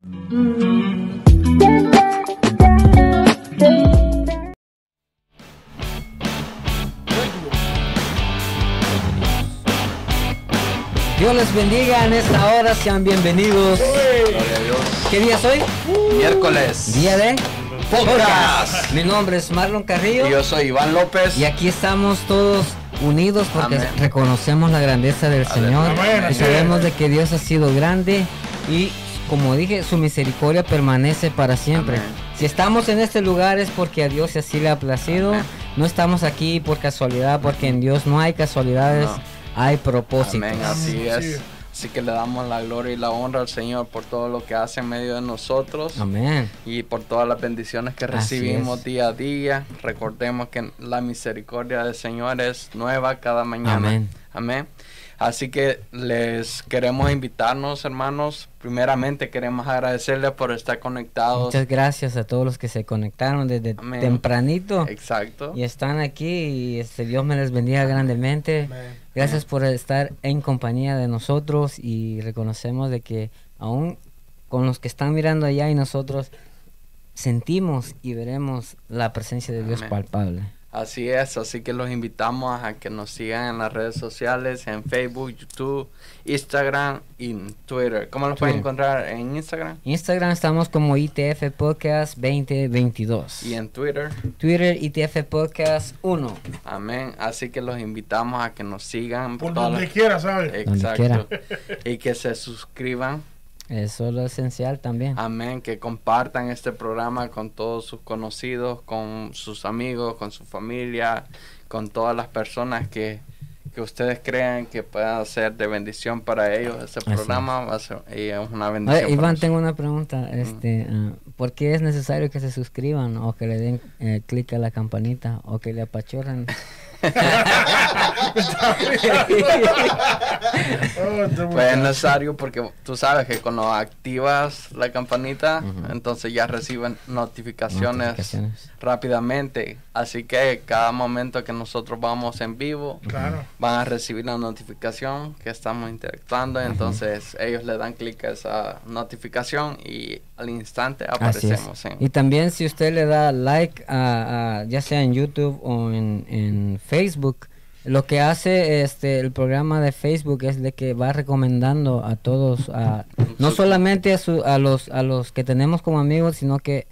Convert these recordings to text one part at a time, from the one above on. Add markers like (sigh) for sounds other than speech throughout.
Dios les bendiga en esta hora, sean bienvenidos. ¿Qué día es hoy? Miércoles. Día de Podcast. Mi nombre es Marlon Carrillo Y yo soy Iván López. y aquí estamos todos unidos porque Amén. reconocemos la grandeza del Señor Amén, y sabemos de que Dios ha sido grande y como dije, su misericordia permanece para siempre. Amén. Si estamos en este lugar es porque a Dios así le ha placido. Amén. No estamos aquí por casualidad, porque en Dios no hay casualidades, No. hay propósitos. Amén, así es. sí. Así que le damos la gloria y la honra al Señor por todo lo que hace en medio de nosotros Amén. y por todas las bendiciones que recibimos día a día. Recordemos que la misericordia del Señor es nueva cada mañana. Amén. Amén. Así que les queremos invitarnos, hermanos. Primeramente queremos agradecerles por estar conectados. Muchas gracias a todos los que se conectaron desde Amén. tempranito Exacto. y están aquí y este Dios me les bendiga grandemente. Amén. Gracias por estar en compañía de nosotros y reconocemos de que aún con los que están mirando allá y nosotros sentimos y veremos la presencia de Dios Amén. palpable. Así es, así que los invitamos a que nos sigan en las redes sociales, en Facebook, YouTube, Instagram y Twitter. ¿Cómo los pueden encontrar en Instagram Instagram estamos como ITF Podcast 2022. y en Twitter? Twitter ITF Podcast 1. Amén. Así que los invitamos a que nos sigan Por donde las- quiera, ¿sabes? Exacto. y que se suscriban. Eso es lo esencial también. Amén. Que compartan este programa con todos sus conocidos, con sus amigos, con su familia, con todas las personas que, que ustedes crean que puedan ser de bendición para ellos. Este programa va a ser y es una bendición. Oye, Iván, tengo una pregunta. Este, ah, ¿Por qué es necesario que se suscriban o que le den eh, clic a la campanita o que le apachurren? (laughs) (laughs) Pues es necesario porque tú sabes que cuando activas la campanita, Ujú. entonces ya reciben notificaciones, Notificaciones. rápidamente. Así que cada momento que nosotros vamos en vivo, Claro. van a recibir la notificación que estamos interactuando. Entonces ellos le dan clic a esa notificación y al instante aparecemos. en- Y también si usted le da like a, a- ya sea en YouTube o en, en Facebook, lo que hace este el programa de Facebook es de que va recomendando a todos, a, no solamente a, su- a los a los que tenemos como amigos, sino que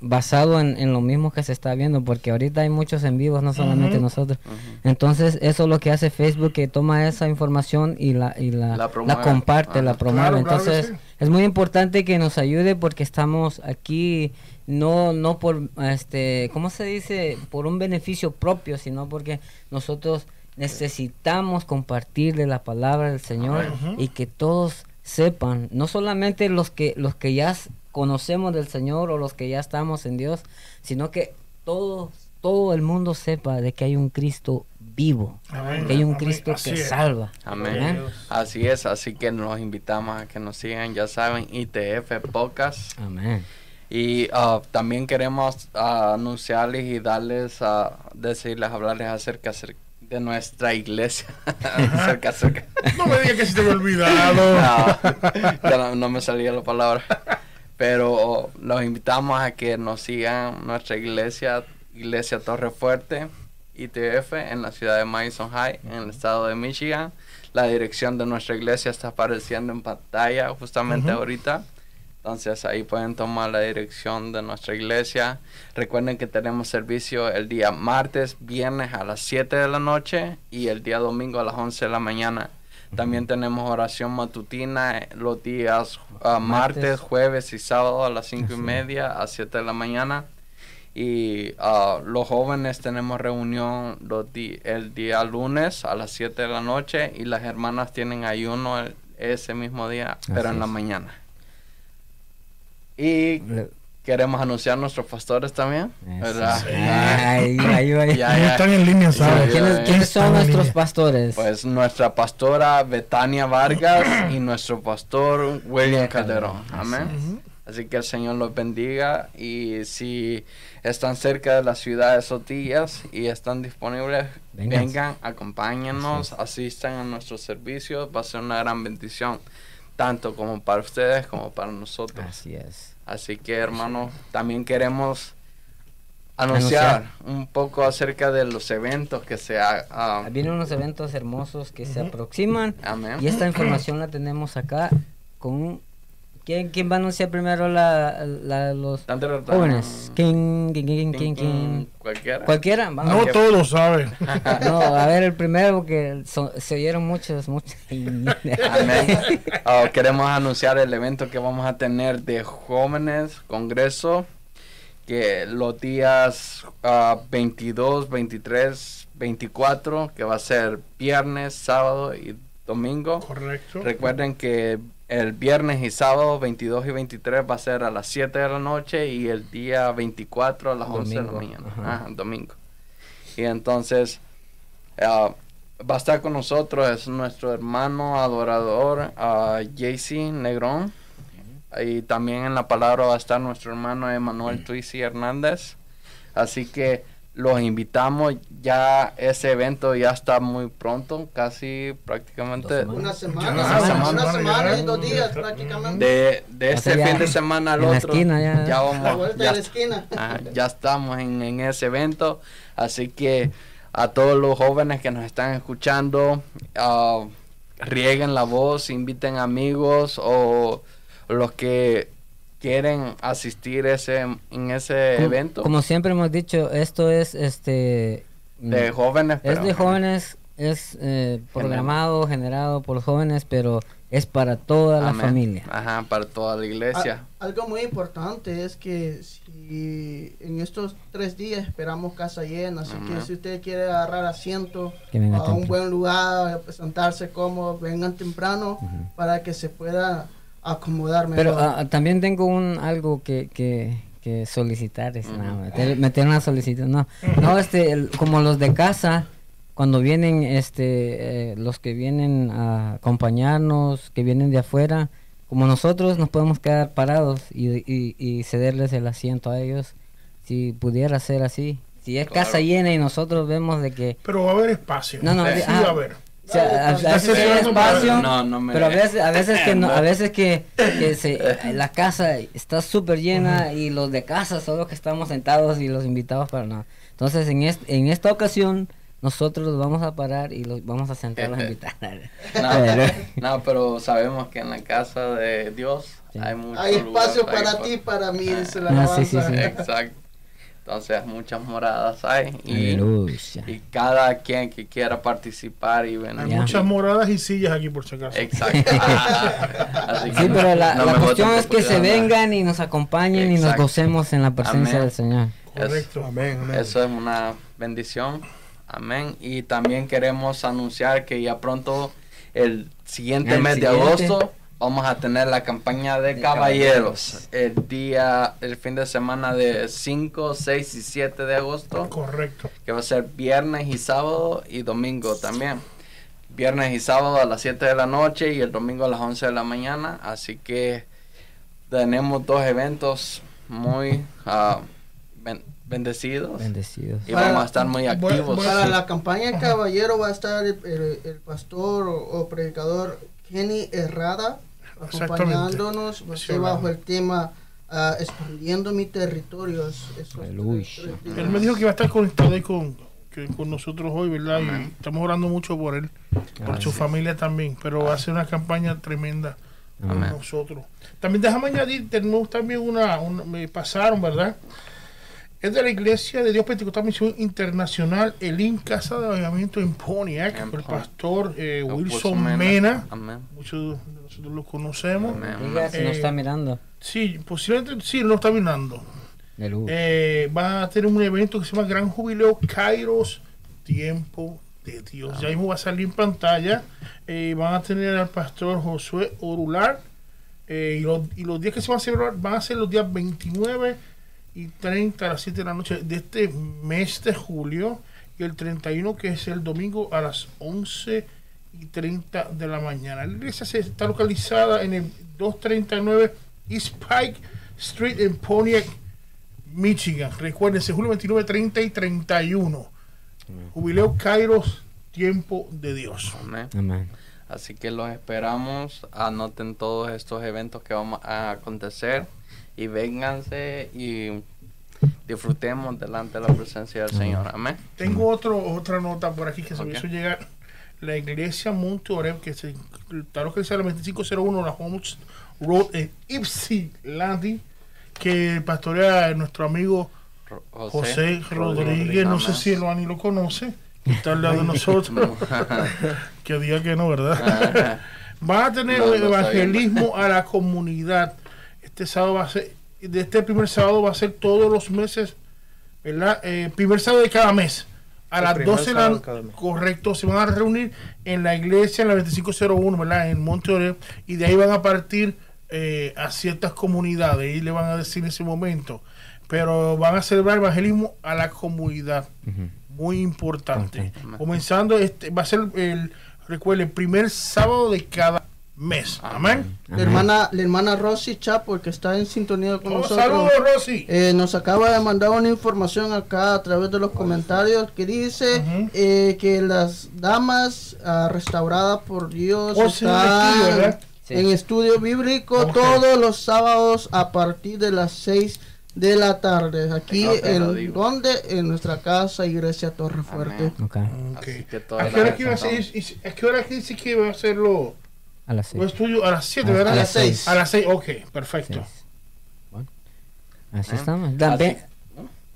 basado en, en lo mismo que se está viendo, porque ahorita hay muchos en vivos, no solamente nosotros. Entonces eso es lo que hace Facebook, que toma esa información y la, y la, La la comparte, la promueve. Claro, claro que Entonces sí. es muy importante que nos ayude porque estamos aquí no no por este cómo se dice por un beneficio propio sino porque nosotros necesitamos compartirle la palabra del Señor y que todos sepan no solamente los que los que ya conocemos del Señor o los que ya estamos en Dios sino que todos todo el mundo sepa de que hay un Cristo vivo Amén, que hay un amén, Cristo que es. salva Amén. Amén. Así es, así que los invitamos a que nos sigan, ya saben, ITF Podcast. amén Y ah, también queremos ah, anunciarles y darles, a decirles, hablarles acerca, acer- de nuestra iglesia. (laughs) acerca, acerca. (laughs) No me digas que se te había olvidado. (laughs) No, ya no, no me salía la palabra. Pero los invitamos a que nos sigan nuestra iglesia, Iglesia Torre Fuerte, ITF, en la ciudad de Madison High, en el estado de Michigan. La dirección de nuestra iglesia está apareciendo en pantalla justamente ahorita. Entonces ahí pueden tomar la dirección de nuestra iglesia. Recuerden que tenemos servicio el día martes, viernes a las 7 de la noche y el día domingo a las 11 de la mañana. También tenemos oración matutina eh, los días ah, martes, jueves y sábado a las 5 y media a 7 de la mañana. Y ah, los jóvenes tenemos reunión los di- el día lunes a las 7 de la noche y las hermanas tienen ayuno el- ese mismo día, pero en la mañana. Y queremos anunciar nuestros pastores también, ¿verdad? Eso. Ay, ay, ay. (laughs) Ya, Ahí ya. están en línea, ¿sabes? ¿Quiénes, son nuestros línea. pastores? Pues nuestra pastora Betania Vargas y (clears throat) nuestro pastor William Calderón. Amén. Así que el Señor los bendiga y si están cerca de la ciudad esos días y están disponibles, vengan, acompáñennos, asistan a nuestros servicios, va a ser una gran bendición. tanto como para ustedes como para nosotros. Así es. Así que, hermano, también queremos anunciar, un poco acerca de los eventos que se ha- ah, Vienen unos eventos hermosos que se aproximan. Amén. y esta información la tenemos acá con ¿Quién, quién va a anunciar primero la, la- los jóvenes? ¿Quién, quién, quién, quién, quién? Cualquiera. ¿Cualquiera? Vamos. No todos lo saben. (laughs) No, a ver el primero porque so- se oyeron muchos, muchos. (laughs) Amén. Ah, queremos anunciar el evento que vamos a tener de jóvenes, congreso, que los días ah, 22, 23, 24, que va a ser viernes, sábado y domingo. Correcto. Recuerden que el viernes y sábado 22 y 23 va a ser a las 7 de la noche y el día 24 a las 11 de la Domingo, mañana. ajá. Ajá, domingo. Y entonces ah, va a estar con nosotros es nuestro hermano adorador uh, JC Negrón. Y también en la palabra va a estar nuestro hermano Emanuel Tuisi Hernández. Así que los invitamos. Ya ese evento ya está muy pronto, casi prácticamente Una semana, Una una semana. semana, y dos Ya. días prácticamente. de, de este ya fin de semana al en la otro. esquina ya. a la vamos. Ya, de la esquina. ajá, ya estamos en, en ese evento. Así que a todos los jóvenes que nos están escuchando, ah, rieguen la voz, inviten amigos o los que quieren asistir ese en ese Como- evento Como siempre hemos dicho, esto es este de jóvenes. es pero- de jóvenes, es eh, programado, generado por jóvenes, pero es para toda la Amén. familia. Ajá, para toda la iglesia. A- algo muy importante es que si en estos tres días esperamos casa llena, así Amén. que si usted quiere agarrar asiento Que venga a un buen lugar, sentarse cómodo, vengan temprano para que se pueda acomodar mejor. Pero ah, también tengo un algo que, que, que solicitar, es, no, Ujú. meter, meter una solicitud, no, no, este, el- como los de casa, cuando vienen, este, eh, los que vienen a acompañarnos, que vienen de afuera, como nosotros nos podemos quedar parados y, y, y cederles el asiento a ellos, si pudiera ser así, si es casa llena y nosotros vemos de que, Pero va a haber espacio. No, no, sí, de- va ah, a haber. O sea, a, a veces hay espacio, No, no me- pero a veces, a veces que no, a veces que, que se, (laughs) la casa está súper llena y los de casa solo que estamos sentados y los invitados para nada. Entonces en est- en esta ocasión nosotros los vamos a parar y los vamos a sentar a los invitados. (laughs) (laughs) No, no, pero sabemos que en la casa de Dios Sí. hay mucho Hay espacio lugar, hay para pa- ti, para mí, dice la Ah, sí, sí, alabanza. sí. Exacto. Entonces muchas moradas hay y, y cada quien que quiera participar y venir. Hay muchas moradas y sillas aquí por si acaso. Exacto. (laughs) Así que Sí, no- pero la, no la cuestión es que se vengan y nos acompañen y nos Exacto. gocemos en la presencia Amén. del Señor. Correcto. Amén, amén. Eso es una bendición. Amén. Y también queremos anunciar que ya pronto, el siguiente El mes de siguiente. agosto, vamos a tener la campaña de, De caballeros. El día, el fin de semana de 5, 6 y 7 de agosto, Correcto. que va a ser viernes y sábado y domingo también. Viernes y sábado a las 7 de la noche y el domingo a las 11 de la mañana. Así que tenemos dos eventos muy ben- bendecidos. Bendecidos. Y Para- vamos a estar muy activos. Para Sí. la campaña Caballero va a estar el, el- el pastor o, o predicador Kenny Herrada. Acompañándonos ser bajo el tema ah, expandiendo mi territorio. es- esos Aleluya. tres- tres días. Él me dijo que iba a estar conectado ahí con, que- con nosotros hoy, ¿verdad? Y estamos orando mucho por él, por su sí. familia también, pero va a ser una campaña tremenda con nosotros. También déjame añadir, tenemos también una, una- me pasaron, ¿verdad? Es de la Iglesia de Dios Pentecostal Misión Internacional, el IN Casa de Avivamiento en Pontiac, En el pastor eh, Wilson Mena. Mena. Amén. Muchos de nosotros lo conocemos. Amén. Eh, está mirando. Sí, posiblemente sí, lo está mirando. Eh, va a tener un evento que se llama Gran Jubileo Kairos Tiempo de Dios. Ya mismo va a salir en pantalla. Eh, van a tener al pastor Josué Orular. Eh, y, los, y los días que se van a celebrar van a ser los días 29 y 30 a las 7 de la noche de este mes de julio. Y el 31 que es el domingo a las 11 y 30 de la mañana. La iglesia se está localizada en el 239 East Pike Street en Pontiac, Michigan. Recuérdense, julio 29, 30 y 31. Jubileo Kairos, tiempo de Dios. Amén. Amén. Así que los esperamos. Anoten todos estos eventos que vamos a acontecer y vénganse y disfrutemos delante de la presencia del Señor. Amén. Tengo otro, otra nota por aquí que se me Ok. hizo llegar. La iglesia Monte Oreb, que se está localizada en la 2501, la Holmes Road en Ypsilanti, que pastorea nuestro amigo José Rodríguez. No sé si el Ani lo conoce, que está al lado de (laughs) nosotros. (laughs) que diga que no, ¿verdad? Van a tener No, no evangelismo a la comunidad. Este sábado va a ser, de este primer sábado va a ser todos los meses, ¿verdad? Eh, primer sábado de cada mes. A El las primer 12 de la correcto, se van a reunir en la iglesia, en la 2501, ¿verdad? En Monte Oreo, y de ahí van a partir eh, a ciertas comunidades, y le van a decir en ese momento. Pero van a celebrar evangelismo a la comunidad muy importante. Comenzando, este va a ser el, recuerde, el primer sábado de cada mes. Amén. La hermana, la hermana Rosy Chapo, que está en sintonía con Oh, nosotros. saludos, Rosy. Eh, nos acaba de mandar una información acá a través de los comentarios que dice eh, que las damas ah, restauradas por Dios Oh, están ¿verdad? Sí. en estudio bíblico todos los sábados a partir de las 6 de la tarde. Aquí en donde en nuestra casa Iglesia Torre Fuerte. Amén. Ok, Ok. Así que toda ¿A qué hora que iba a ser- ¿A qué hora que dice que iba a hacerlo? A las seis. ¿Los estudios? A las 7, A- ¿verdad? a las seis. A las 6, ok, perfecto. Seis. Bueno, así Amén. estamos. También- Así-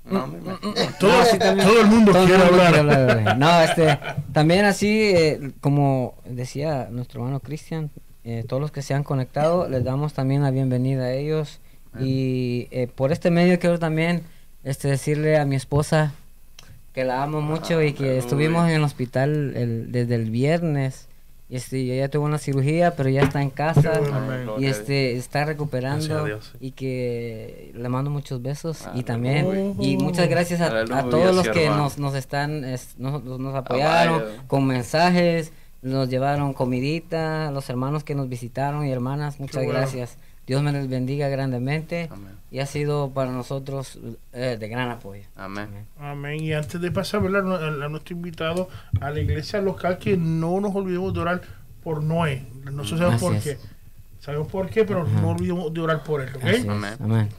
No, dime. Todo, No, sí, también. todo el mundo Todo el quiere mundo hablar. quiere hablar. No, este, (laughs) también así, eh, como decía nuestro hermano Cristian, eh, todos los que se han conectado, les damos también la bienvenida a ellos. Y eh, por este medio quiero también este, decirle a mi esposa que la amo mucho y que estuvimos en el hospital el- desde el viernes. Y este, y ella tuvo una cirugía, pero ya está en casa bueno. Y este está recuperando y que le mando muchos besos y también y muchas gracias a, todos los que nos, nos están es- nos, apoyaron con mensajes nos llevaron comidita los hermanos que nos visitaron y hermanas muchas bueno. gracias Dios me les bendiga grandemente Amén. y ha sido para nosotros eh, de gran apoyo Amén. Amén. Y antes de pasar ¿verdad? a, a nuestro invitado a la iglesia local, que no nos olvidemos de orar por Noé. Nosotros sabemos Así por es. qué. Sabemos por qué, pero Ajá. no olvidemos de orar por él. es, Amén. amén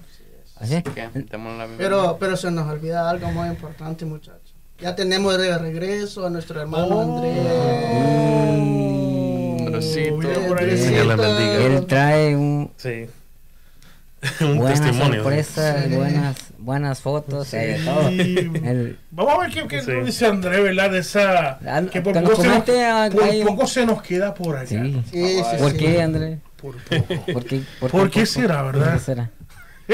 así bienvenida. Pero, pero se nos olvida algo muy importante, muchachos. Ya tenemos de regreso a nuestro hermano Oh. Andrés. Le bendiga. él trae un Sí. (laughs) un buenas testimonio. sorpresas Sí. buenas buenas fotos y de todo Sí. El- Vamos a ver qué, qué Sí. nos dice Andrés, ¿verdad? De esa. Ah, Que por que poco, nos se nos, ah, por poco se nos queda por allá. sí Sí, sí, ¿Por sí. qué, André? Por poco. ¿Por qué, ¿Por qué será, verdad? ¿Por qué será?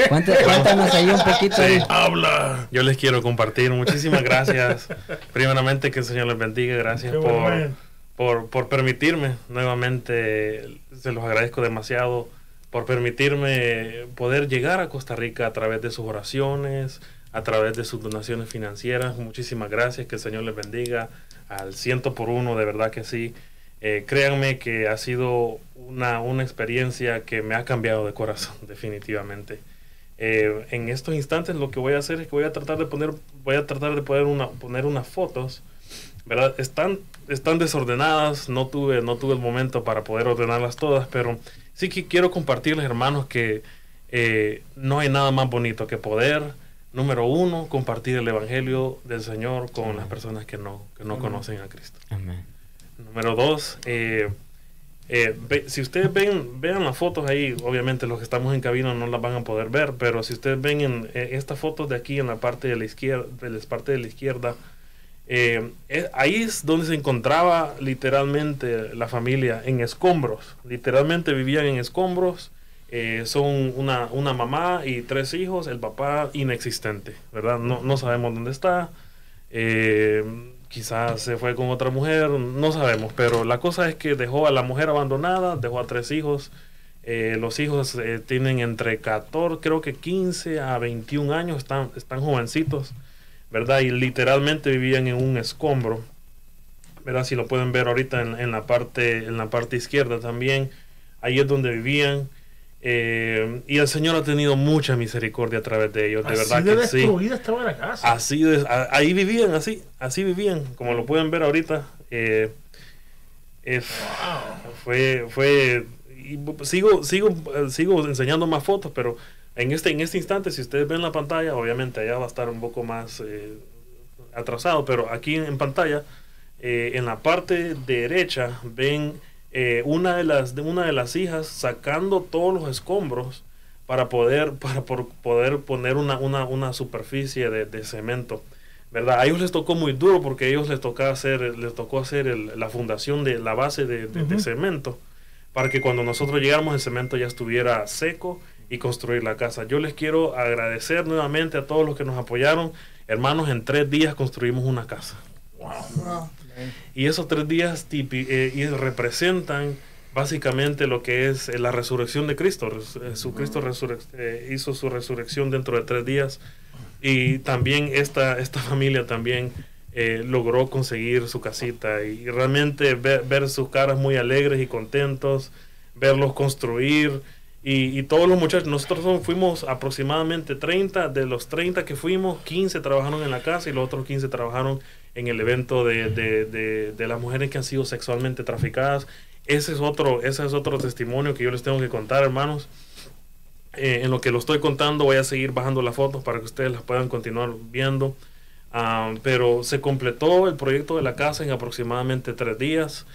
Cuenta- Cuéntanos ahí un poquito. Habla. Yo les quiero compartir. Muchísimas gracias. (laughs) Primeramente, que el Señor les bendiga. Gracias Qué por, bueno. Por, por permitirme. Nuevamente, se los agradezco demasiado por permitirme poder llegar a Costa Rica a través de sus oraciones, a través de sus donaciones financieras. Muchísimas gracias. Que el Señor les bendiga al ciento por uno. De verdad que sí. Eh, créanme que ha sido una, una experiencia que me ha cambiado de corazón, (laughs) definitivamente. Eh, en estos instantes lo que voy a hacer es que voy a tratar de poner, voy a tratar de poner, una, poner unas fotos, ¿verdad? Están, están desordenadas, no tuve, no tuve el momento para poder ordenarlas todas, pero sí que quiero compartirles, hermanos, que eh, no hay nada más bonito que poder, número uno, compartir el Evangelio del Señor con las personas que no, que no conocen a Cristo. Amén. Número dos, eh, eh, ve- si ustedes ven, vean las fotos ahí, obviamente los que estamos en cabina no las van a poder ver, pero si ustedes ven en eh, estas fotos de aquí en la parte de la izquierda, de la parte de la izquierda, eh, ahí es donde se encontraba literalmente la familia en escombros, literalmente vivían en escombros, eh, son una, una mamá y tres hijos, el papá inexistente, ¿verdad? No, no sabemos dónde está. Eh, quizás se fue con otra mujer, no sabemos, pero la cosa es que dejó a la mujer abandonada, dejó a tres hijos. los hijos tienen entre 14, creo que 15 a 21 años, están, están jovencitos, ¿verdad? Y literalmente vivían en un escombro, ¿verdad? Si lo pueden ver ahorita en, en la, parte, en la parte izquierda también, ahí es donde vivían. eh, y el Señor ha tenido mucha misericordia a través de ellos, de Así verdad de que sí. estaba la casa. Así de- a- ahí vivían, así, así vivían, como lo pueden ver ahorita. eh, Es, Fue, fue, y sigo, sigo, sigo enseñando más fotos, pero en este, en este instante, si ustedes ven la pantalla, obviamente allá va a estar un poco más eh, atrasado, pero aquí en, pantalla, eh, en la parte derecha, ven eh, una, de las, de una de las hijas sacando todos los escombros para poder, (laughs) para por, poder poner una, una, una superficie de, de, cemento. ¿verdad? A ellos les tocó muy duro porque a ellos les, tocó hacer, les tocó hacer la fundación de la base de, de, cemento para que cuando nosotros llegáramos el cemento ya estuviera seco y construir la casa. Yo les quiero agradecer nuevamente a todos los que nos apoyaron. Hermanos, en tres días construimos una casa. Y esos tres días eh, representan básicamente lo que es eh, la resurrección de Cristo. Jesucristo eh, hizo su resurrección dentro de tres días y también esta, esta familia también logró conseguir su casita y, realmente ver, ver, sus caras muy alegres y contentos, verlos construir y, todos los muchachos, nosotros fuimos aproximadamente 30, de los 30 que fuimos, 15 trabajaron en la casa y los otros 15 trabajaron en el evento de, de, de, las mujeres que han sido sexualmente traficadas. Ese es, otro, ese es otro testimonio que yo les tengo que contar, hermanos. Eh, en lo que lo estoy contando voy a seguir bajando las fotos para que ustedes las puedan continuar viendo. Ah, pero se completó el proyecto de la casa en aproximadamente tres días.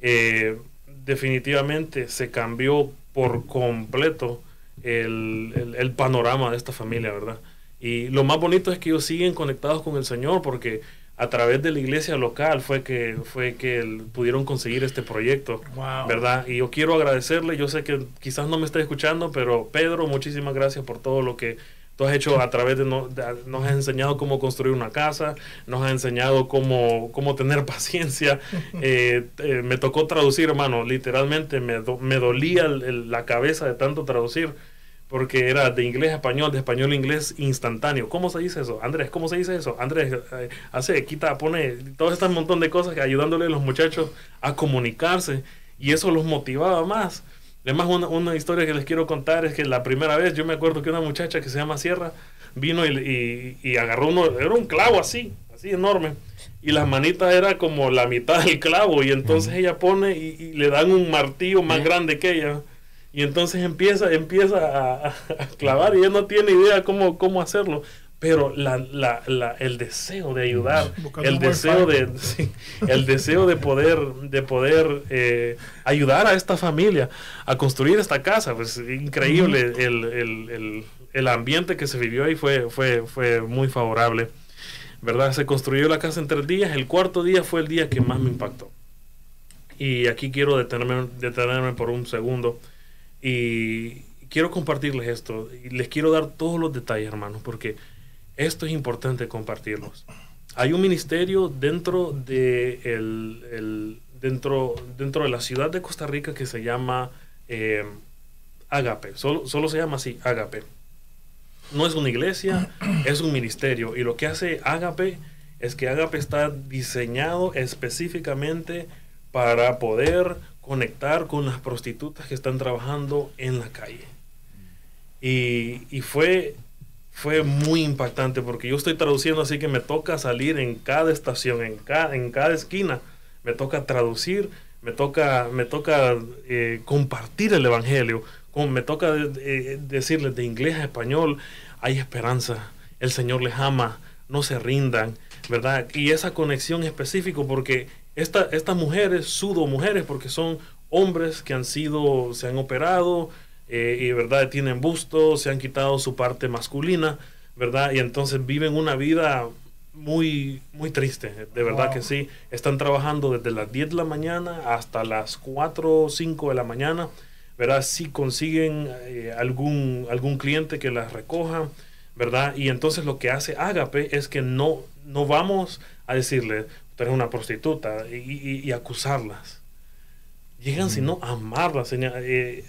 Eh, definitivamente se cambió por completo el, el, panorama de esta familia, ¿verdad? Y lo más bonito es que ellos siguen conectados con el Señor porque a través de la iglesia local fue que fue que pudieron conseguir este proyecto, ¿verdad? Y yo quiero agradecerle, yo sé que quizás no me está escuchando, pero Pedro, muchísimas gracias por todo lo que Tú has hecho a través de, nos has enseñado cómo construir una casa, nos has enseñado cómo, cómo tener (laughs) paciencia. Eh, eh, me tocó traducir, hermano, literalmente me, me dolía la cabeza de tanto traducir, porque era de inglés a español, de español a inglés instantáneo. ¿Cómo se dice eso? Andrés, ¿cómo se dice eso? Andrés, eh, hace, quita, pone todo este montón de cosas ayudándole a los muchachos a comunicarse y eso los motivaba más. Además, una, una, historia que les quiero contar es que la primera vez yo me acuerdo que una muchacha que se llama Sierra vino y, y, agarró uno, era un clavo así, así enorme, y las manitas era como la mitad del clavo, y entonces ella pone y, le dan un martillo más grande que ella, y entonces empieza, empieza a, a, clavar y ella no tiene idea cómo, cómo hacerlo pero la, la, la, el deseo de ayudar, el deseo de, (laughs) el deseo de poder, de poder eh, ayudar a esta familia a construir esta casa, pues increíble el, el, el, el, ambiente que se vivió ahí fue, fue, fue muy favorable, ¿verdad? Se construyó la casa en tres días, el cuarto día fue el día que más me impactó. Y aquí quiero detenerme, detenerme por un segundo y quiero compartirles esto y les quiero dar todos los detalles, hermanos, porque esto es importante compartirlos. Hay un ministerio dentro de, el, dentro, dentro de la ciudad de Costa Rica que se llama eh, Agape. Solo, solo se llama así, Agape. No es una iglesia, (clears throat) es un ministerio. Y lo que hace Agape es que Agape está diseñado específicamente para poder conectar con las prostitutas que están trabajando en la calle. Y, y fue fue muy impactante porque yo estoy traduciendo así que me toca salir en cada estación, en cada, en cada esquina, me toca traducir, me toca, me toca eh, compartir el Evangelio, me toca eh, decirles de inglés a español, hay esperanza, el Señor les ama, no se rindan, ¿verdad? Y esa conexión específica porque esta, estas mujeres, sudo mujeres, porque son hombres que han sido, se han operado, eh, y verdad tienen busto, se han quitado su parte masculina, ¿verdad? Y entonces viven una vida muy, muy triste, de verdad que sí. Están trabajando desde las 10 de la mañana hasta las 4 o 5 de la mañana, ¿verdad? Si consiguen eh, algún, algún cliente que las recoja, ¿verdad? Y entonces lo que hace Agape es que no, no vamos a decirle, tú eres una prostituta y, y, acusarlas. Llegan sino a amarlas. Eh,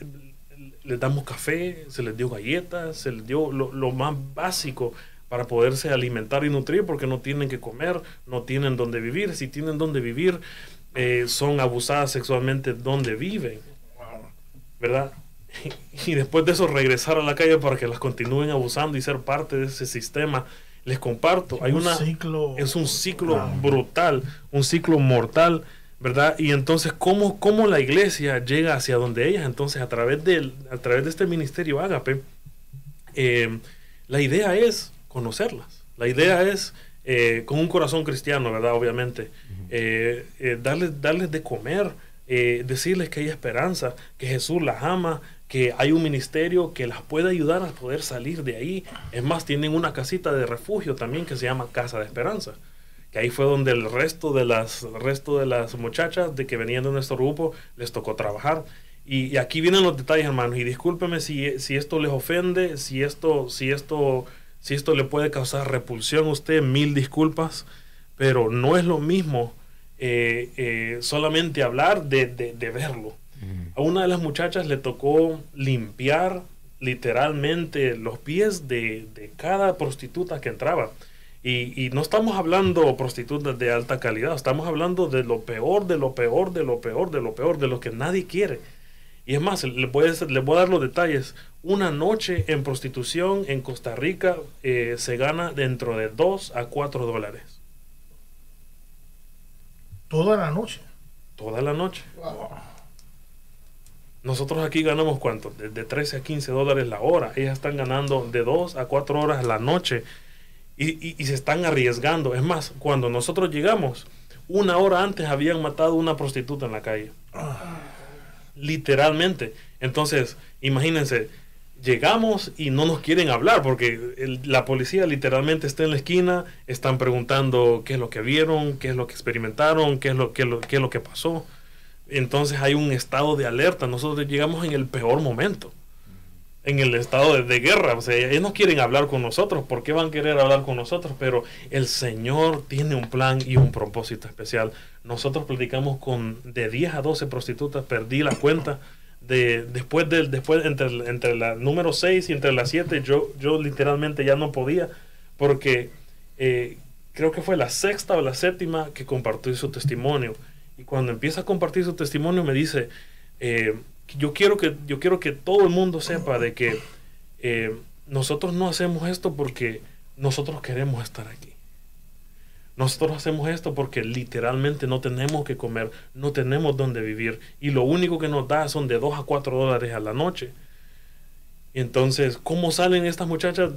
les damos café, se les dio galletas, se les dio lo, más básico para poderse alimentar y nutrir porque no tienen que comer, no tienen donde vivir. Si tienen donde vivir, eh, son abusadas sexualmente donde viven. ¿Verdad? (laughs) Y después de eso regresar a la calle para que las continúen abusando y ser parte de ese sistema. Les comparto, hay una es un ciclo brutal, un ciclo mortal ¿verdad? Y entonces, ¿cómo, cómo la iglesia llega hacia donde ellas? Entonces, a través de, a través de este ministerio Ágape, eh, la idea es conocerlas. La idea es, eh, con un corazón cristiano, ¿verdad? Obviamente, eh, darles, darles de comer, decirles que hay esperanza, que Jesús las ama, que hay un ministerio que las puede ayudar a poder salir de ahí. Es más, tienen una casita de refugio también que se llama Casa de Esperanza que ahí fue donde el resto de las, resto de las muchachas de que venían de nuestro grupo les tocó trabajar. Y, aquí vienen los detalles, hermanos. Y discúlpeme si, si esto les ofende, si esto, si esto, si esto le puede causar repulsión a usted, mil disculpas. Pero no es lo mismo eh, eh, solamente hablar de, de, verlo. A una de las muchachas le tocó limpiar literalmente los pies de, de cada prostituta que entraba. Y, no estamos hablando prostitutas de alta calidad, estamos hablando de lo peor, de lo peor, de lo peor, de lo peor, de lo que nadie quiere. Y es más, le voy a, le voy a dar los detalles. Una noche en prostitución en Costa Rica eh, se gana dentro de 2 a 4 dólares. ¿Toda la noche? Toda la noche. Nosotros aquí ganamos cuánto? De, de 13 a 15 dólares la hora. Ellas están ganando de 2 a 4 horas la noche y, se están arriesgando. Es más, cuando nosotros llegamos, una hora antes habían matado a una prostituta en la calle. Literalmente. Entonces, imagínense, llegamos y no nos quieren hablar porque la policía literalmente está en la esquina, están preguntando qué es lo que vieron, qué es lo que experimentaron, qué es lo, qué lo, qué es lo que pasó. Entonces hay un estado de alerta. Nosotros llegamos en el peor momento en el estado de, guerra. O sea, ellos no quieren hablar con nosotros. ¿Por qué van a querer hablar con nosotros? Pero el Señor tiene un plan y un propósito especial. Nosotros platicamos con de 10 a 12 prostitutas, perdí la cuenta. De, después del después entre, entre la número 6 y entre las 7 yo, yo literalmente ya no podía porque eh, creo que fue la sexta o la séptima que compartió su testimonio y cuando empieza a compartir su testimonio me dice eh, yo quiero que, yo quiero que todo el mundo sepa de que eh, nosotros no hacemos esto porque nosotros queremos estar aquí. Nosotros hacemos esto porque literalmente no tenemos que comer, no tenemos dónde vivir y lo único que nos da son de 2 a 4 dólares a la noche. Entonces, ¿cómo salen estas muchachas?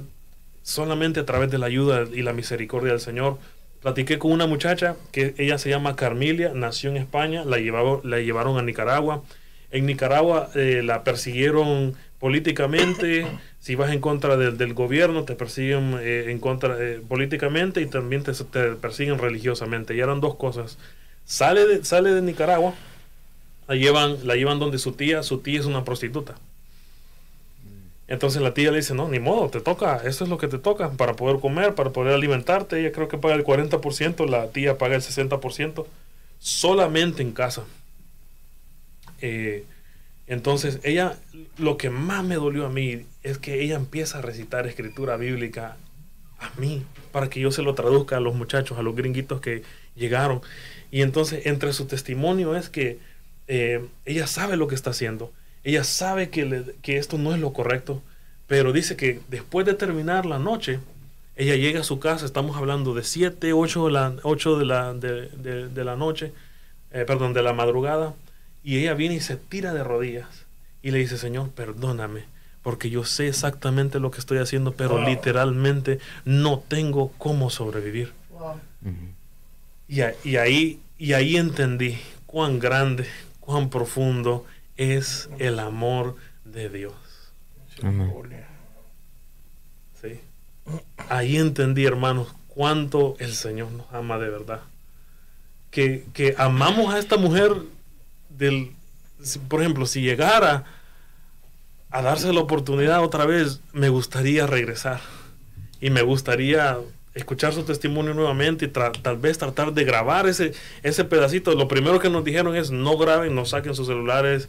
Solamente a través de la ayuda y la misericordia del Señor. Platiqué con una muchacha que ella se llama Carmilia, nació en España, la, la llevaron a Nicaragua en Nicaragua eh, la persiguieron políticamente, (clears throat) si vas en contra del, gobierno, te persiguen eh, en contra eh, políticamente y también te, persiguen religiosamente. Y eran dos cosas. Sale de, sale de Nicaragua, la llevan, la llevan donde su tía, su tía es una prostituta. Entonces la tía le dice, no, ni modo, te toca, eso es lo que te toca para poder comer, para poder alimentarte. Ella creo que paga el 40%, la tía paga el 60%, solamente en casa. Eh, entonces, ella, lo que más me dolió a mí es que ella empieza a recitar escritura bíblica a mí, para que yo se lo traduzca a los muchachos, a los gringuitos que llegaron. Y entonces, entre su testimonio es que eh, ella sabe lo que está haciendo, ella sabe que, que esto no es lo correcto, pero dice que después de terminar la noche, ella llega a su casa, estamos hablando de 7, 8 de la, 8 de la, de, la noche, eh, perdón, de la madrugada, y ella viene y se tira de rodillas y le dice, Señor, perdóname, porque yo sé exactamente lo que estoy haciendo, pero literalmente no tengo cómo sobrevivir. y, y, ahí, y ahí entendí cuán grande, cuán profundo es el amor de Dios. Sí. Ahí entendí, hermanos, cuánto el Señor nos ama de verdad. Que, que amamos a esta mujer del, por ejemplo, si llegara a darse la oportunidad otra vez, me gustaría regresar y me gustaría escuchar su testimonio nuevamente y tal vez tratar de grabar ese, ese pedacito. Lo primero que nos dijeron es no graben, no saquen sus celulares,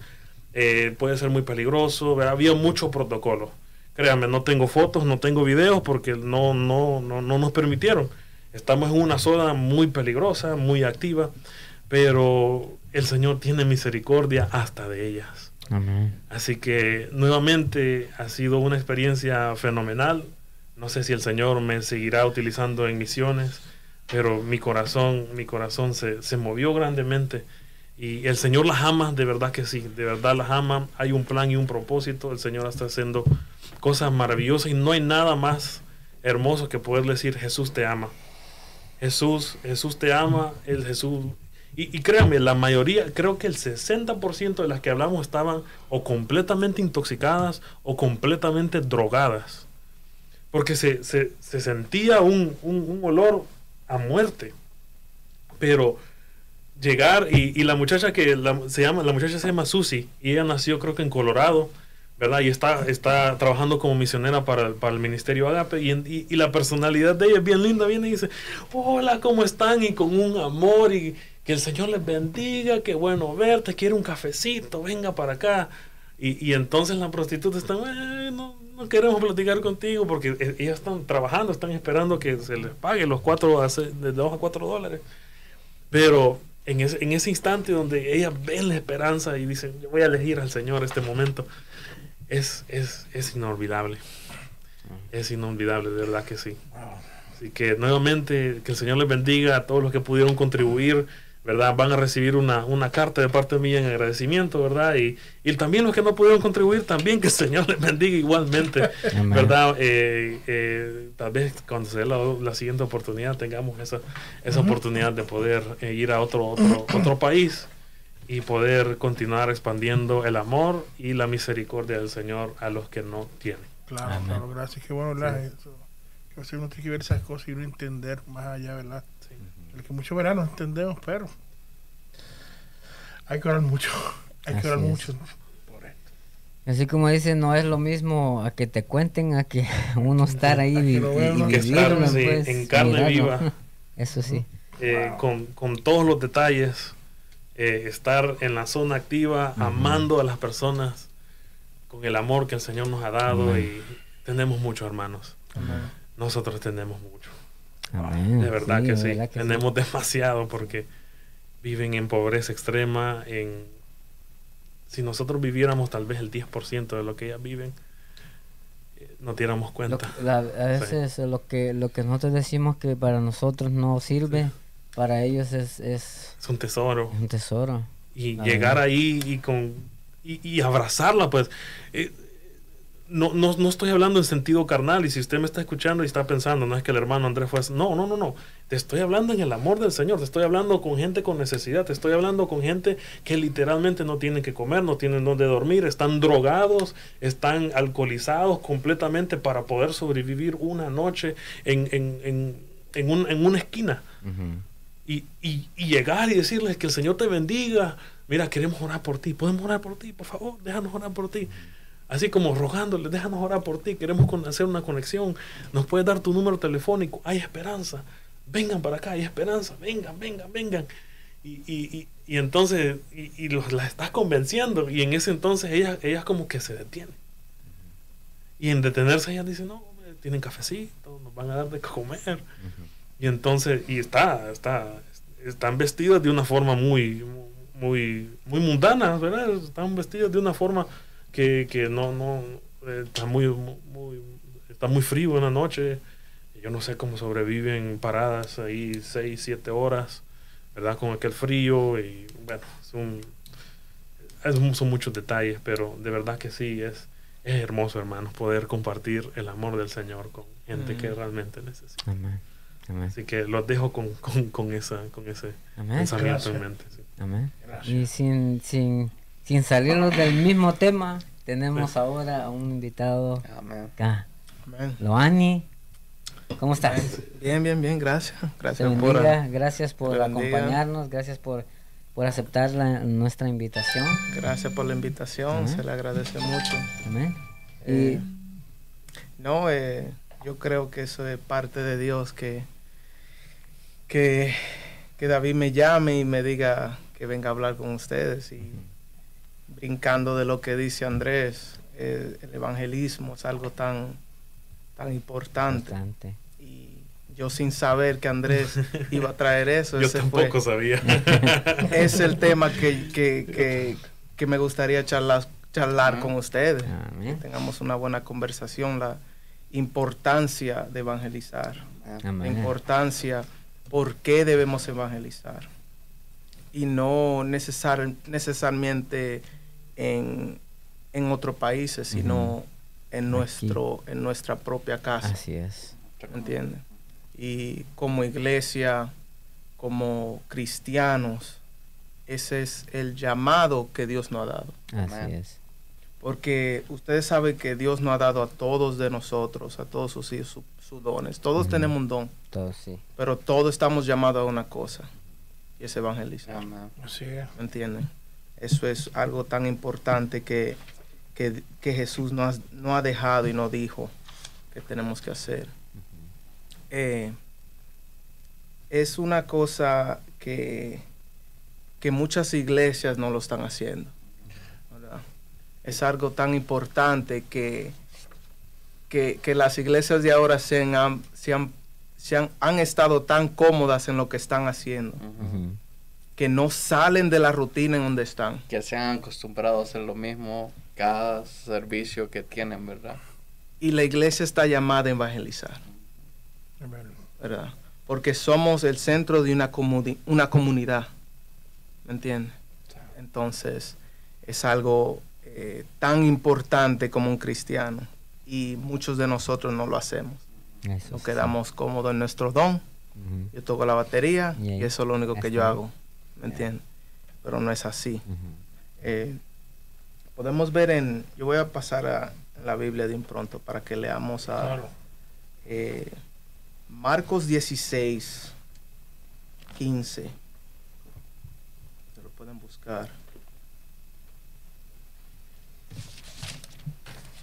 eh, puede ser muy peligroso. Había mucho protocolo. Créanme, no tengo fotos, no tengo videos porque no, no, no, no nos permitieron. Estamos en una zona muy peligrosa, muy activa, pero el Señor tiene misericordia hasta de ellas. Así que nuevamente ha sido una experiencia fenomenal. No sé si el Señor me seguirá utilizando en misiones, pero mi corazón, mi corazón se, se movió grandemente Y el Señor las ama, de verdad que sí, de verdad las ama. Hay un plan y un propósito. El Señor está haciendo cosas maravillosas y no hay nada más hermoso que poder decir Jesús te ama. Jesús, Jesús te ama, el Jesús. Y, y créanme, la mayoría, creo que el 60% de las que hablamos estaban o completamente intoxicadas o completamente drogadas. Porque se, se- se sentía un, un- un olor a muerte. Pero llegar y, y la muchacha que la, se llama la muchacha se llama Susie y ella nació creo que en Colorado verdad y está está trabajando como misionera para, para el ministerio Agape y, y, y la personalidad de ella es bien linda viene y dice hola cómo están y con un amor y que el Señor les bendiga qué bueno verte quiero un cafecito venga para acá y, y entonces la prostituta está "Eh, no, no queremos platicar contigo porque eh, ellas están trabajando están esperando que se les pague los cuatro de dos a cuatro dólares pero en ese, en ese instante donde ellas ven la esperanza y dicen, yo voy a elegir al Señor este momento, es, es, es inolvidable. Es inolvidable, de verdad que sí. Así que nuevamente, que el Señor les bendiga a todos los que pudieron contribuir, ¿verdad? Van a recibir una, una carta de parte mía en agradecimiento, ¿verdad? Y, y también los que no pudieron contribuir, también que el Señor (laughs) les bendiga igualmente. ¿verdad? Eh, eh, tal vez cuando se dé la, la siguiente oportunidad tengamos esa, esa oportunidad de poder eh, ir a otro, otro, (clears throat) otro país y poder continuar expandiendo el amor y la misericordia del Señor a los que no tienen. Claro, Amén. claro, gracias. Qué bueno, ¿verdad? Eso, que uno tiene que ver esas cosas y uno entender más allá, ¿verdad? El que mucho verano entendemos, pero hay que orar mucho. (laughs) Hay que Así orar es. mucho por esto. Así como dice, no es lo mismo a que te cuenten, a que (laughs) uno estar ahí y, vivirlo, sí, pues, en carne mirarlo. viva. (laughs) Eso sí. eh, con, con todos los detalles, eh, estar en la zona activa, amando a las personas con el amor que el Señor nos ha dado y tenemos muchos hermanos. Nosotros tenemos mucho. Amén. De verdad Sí, que sí. verdad que sí. tenemos (laughs) demasiado porque viven en pobreza extrema, en si nosotros viviéramos tal vez el 10% de lo que ellas viven, eh, no diéramos cuenta. la- a veces lo que lo que nosotros decimos que para nosotros no sirve, para ellos es, es Es un tesoro. un tesoro. y llegar ahí y con y, y abrazarla pues eh, no, no, no estoy hablando en sentido carnal y si usted me está escuchando y está pensando no es que el hermano Andrés fue así". no no no no te estoy hablando en el amor del Señor te estoy hablando con gente con necesidad te estoy hablando con gente que literalmente no tienen que comer no tienen donde dormir están drogados están alcoholizados completamente para poder sobrevivir una noche en, en, en, en, un- en una esquina y, y- y llegar y decirles que el Señor te bendiga. Mira, queremos orar por ti. Podemos orar por ti, por favor, déjanos orar por ti. Así como rogándoles, déjanos orar por ti. Queremos hacer una conexión. Nos puedes dar tu número telefónico. Hay esperanza. Vengan para acá, hay esperanza. Vengan, vengan, vengan. Y, y, y, y entonces, y, los, las estás convenciendo. Y en ese entonces ellas, ellas como que se detienen. Y en detenerse ellas dicen, no, hombre, tienen cafecito, nos van a dar de comer. Y entonces, y está, está, están vestidas de una forma muy, muy, muy mundana, ¿verdad? Están vestidas de una forma que, que no, no, está muy, muy, está muy frío en la noche. Yo no sé cómo sobreviven paradas ahí seis, siete horas, ¿verdad? Con aquel frío y bueno, es un, es- son muchos detalles, pero de verdad que sí, es, es hermoso, hermanos, poder compartir el amor del Señor con gente que Mm. realmente necesita. Amén. Amén. Así que los dejo con, con, con, esa, con ese Amén. pensamiento Gracias. en mente. sí. Amén. Gracias. Y sin, sin, sin salirnos del mismo tema, tenemos ahora a un invitado Amén. acá. Amén. Loani, ¿cómo estás? Bien, bien, bien, gracias. Gracias por... bendiga, gracias por te bendiga. acompañarnos, gracias por, por aceptar la- nuestra invitación. Gracias por la invitación, Amén. se le agradece mucho. Amén. Eh, Y no, eh, yo creo que eso es parte de Dios, que, que, que David me llame y me diga que venga a hablar con ustedes. Y brincando de lo que dice Andrés, eh, el evangelismo es algo tan, tan importante. Y yo sin saber que Andrés (laughs) iba a traer eso, Yo ese tampoco fue, sabía. (laughs) es el tema que, que, que, que me gustaría charlar, charlar con ustedes. Que tengamos una buena conversación, la importancia de evangelizar, la importancia por qué debemos evangelizar. y no necesar, necesariamente en, en otros países, sino en, nuestro, en nuestra propia casa. Así es. ¿me entiendes? Y como iglesia, como cristianos, ese es el llamado que Dios nos ha dado. Así Amén. es. Porque ustedes saben que Dios nos ha dado a todos de nosotros, a todos sus hijos, su- sus dones. Todos tenemos un don, Todo sí. pero todos estamos llamados a una cosa, y es evangelizar. Amén. Así es. ¿Me entienden? Eso es algo tan importante que, que, que Jesús no ha, no ha dejado y no dijo que tenemos que hacer. Eh, es una cosa que, que muchas iglesias no lo están haciendo. ¿verdad? Es algo tan importante que, que, que las iglesias de ahora se han, se han, se han, han estado tan cómodas en lo que están haciendo. Que no salen de la rutina en donde están. Que se han acostumbrado a hacer lo mismo cada servicio que tienen, ¿verdad? Y la iglesia está llamada a evangelizar. ¿verdad? Porque somos el centro de una, comuni- una comunidad, ¿me entiendes? Entonces, es algo eh, tan importante como un cristiano y muchos de nosotros no lo hacemos. Eso Nos sí. quedamos cómodos en nuestro don. Ujú. Yo toco la batería Y ahí y eso es lo único que yo hago, ¿me entiendes? Pero no es así. Eh, podemos ver en, yo voy a pasar a la Biblia de pronto para que leamos a Claro. eh, Marcos 16, 15. Se lo pueden buscar.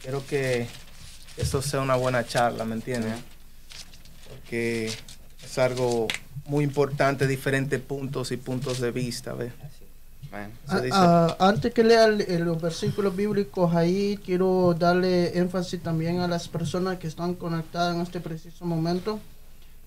Quiero que esto sea una buena charla, ¿me entienden? Porque es algo muy importante, diferentes puntos y puntos de vista, Ah, ah, antes que lea el- el- los versículos bíblicos ahí, quiero darle énfasis también a las personas que están conectadas en este preciso momento.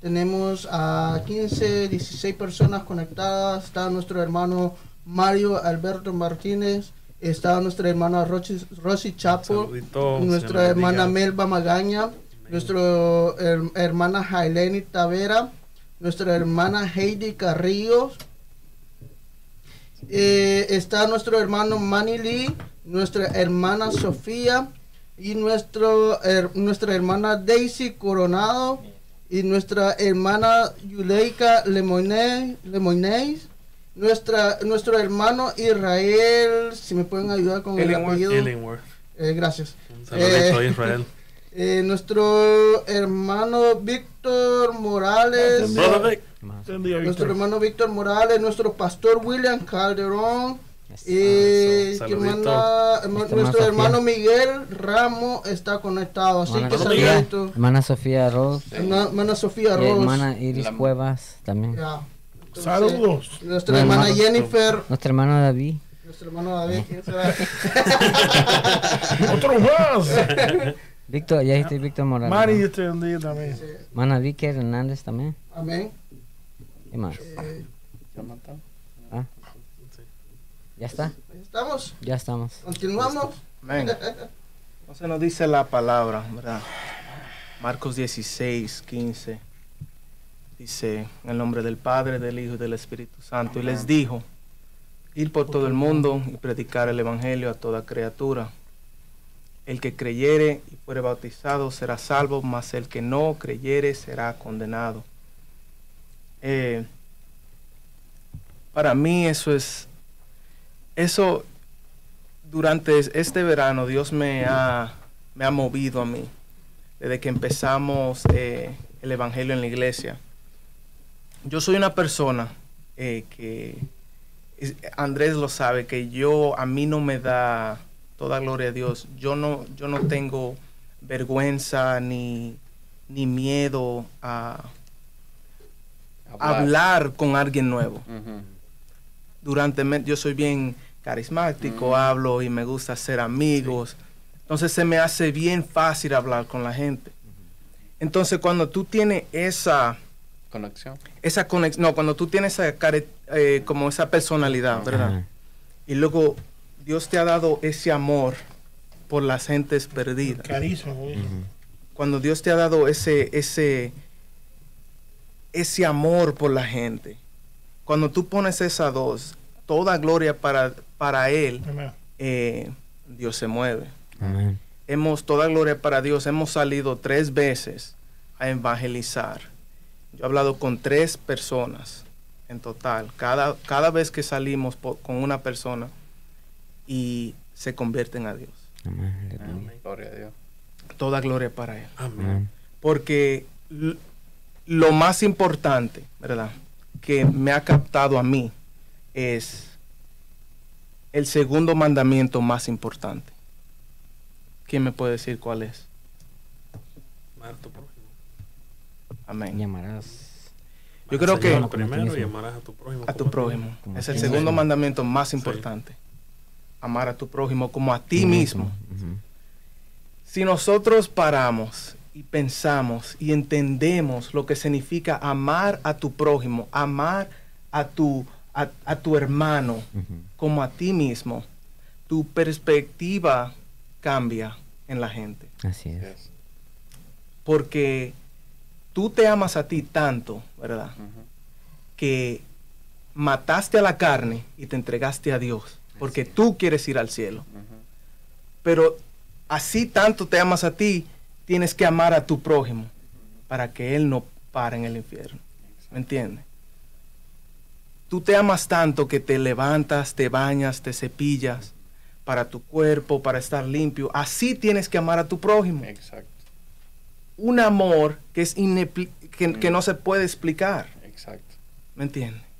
Tenemos a 15, 16 personas conectadas. Está nuestro hermano Mario Alberto Martínez. Está nuestra hermana Rosy, Rosy Chapo. Saludito, nuestra hermana. Melba Magaña. Nuestra hermana Jaileni Tavera. Nuestra hermana Heidi Carrillos. Eh, está nuestro hermano Manny Lee, nuestra hermana Sofía y nuestro, nuestra hermana Daisy Coronado y nuestra hermana Yuleika Lemoine, Lemoines, nuestra, nuestro hermano Israel, si me pueden ayudar con el apellido. Eh, gracias. Un saludito a Eh, Israel. (laughs) Eh, nuestro hermano Víctor Morales. Entendí, Nuestro hermano Víctor Morales, nuestro pastor William Calderón, Yes. y manda- herma- Nuestra nuestro hermana hermano Sofía. Miguel Ramos está conectado, así Hermana que Sofía, saludito. hermana Sofía Rose. Hermana, hermana Sofía y Rose. hermana Iris La- Cuevas también. Entonces, Saludos. Nuestra hermana hermano- Jennifer, Nuestro hermano David. nuestro hermano David, ¿quién será? (laughs) (laughs) Otro más. (laughs) Víctor, ya dijiste Víctor Morales. Mari. Dios te bendiga también. Sí, Hermana Vicky Hernández también. Amén. ¿Qué más? Eh, Jonathan. Ah. ¿Ya está? estamos. Ya estamos. Continuamos. Amén. Entonces (laughs) nos dice la palabra, ¿verdad? Marcos 16, 15. Dice, en el nombre del Padre, del Hijo y del Espíritu Santo. Y les dijo, ir por todo el mundo y predicar el Evangelio a toda criatura. El que creyere y fuere bautizado será salvo, mas el que no creyere será condenado. Eh, para mí eso es, eso durante este verano Dios me ha, me ha movido a mí. Desde que empezamos eh, el Evangelio en la iglesia. Yo soy una persona eh, que, Andrés lo sabe, que yo, a mí no me da toda gloria a Dios. Yo no, yo no tengo vergüenza ni, ni miedo a hablar con alguien nuevo Ujú. durante me- yo soy bien carismático, hablo y me gusta hacer amigos. Entonces se me hace bien fácil hablar con la gente. Entonces cuando tú tienes esa Conexión. esa conexión, no, cuando tú tienes esa eh, como esa personalidad, ¿verdad? Y luego Dios te ha dado ese amor por las gentes perdidas. Ujú. Cuando Dios te ha dado ese ese ese amor por la gente cuando tú pones esas dos, toda gloria para, para Él, eh, Dios se mueve. Amén. Hemos, toda gloria para Dios, hemos salido tres veces a evangelizar. Yo he hablado con tres personas en total, cada, cada vez que salimos con una persona y se convierten a Dios. Amén. Aleluya. Amén. Gloria a Dios. Toda gloria para Él. Amén. Porque lo más importante, ¿verdad? Que me ha captado a mí es el segundo mandamiento más importante. ¿Quién me puede decir cuál es? Amar a tu prójimo. Amén. Llamarás. Yo creo que a primero tu prójimo. a tu como prójimo Como es el segundo mandamiento más Sí. importante. Amar a tu prójimo como a ti mismo. Si nosotros paramos y pensamos y entendemos lo que significa amar a tu prójimo, amar a tu, a, a tu hermano como a ti mismo, tu perspectiva cambia en la gente. Así es. Porque tú te amas a ti tanto, ¿verdad? Que mataste a la carne y te entregaste a Dios. Porque tú quieres ir al cielo. Pero así tanto te amas a ti, tienes que amar a tu prójimo para que él no pare en el infierno. ¿Me entiendes? Tú te amas tanto que te levantas, te bañas, te cepillas para tu cuerpo, para estar limpio. Así tienes que amar a tu prójimo. Exacto. Un amor que, es que, que no se puede explicar. Exacto. ¿Me entiendes?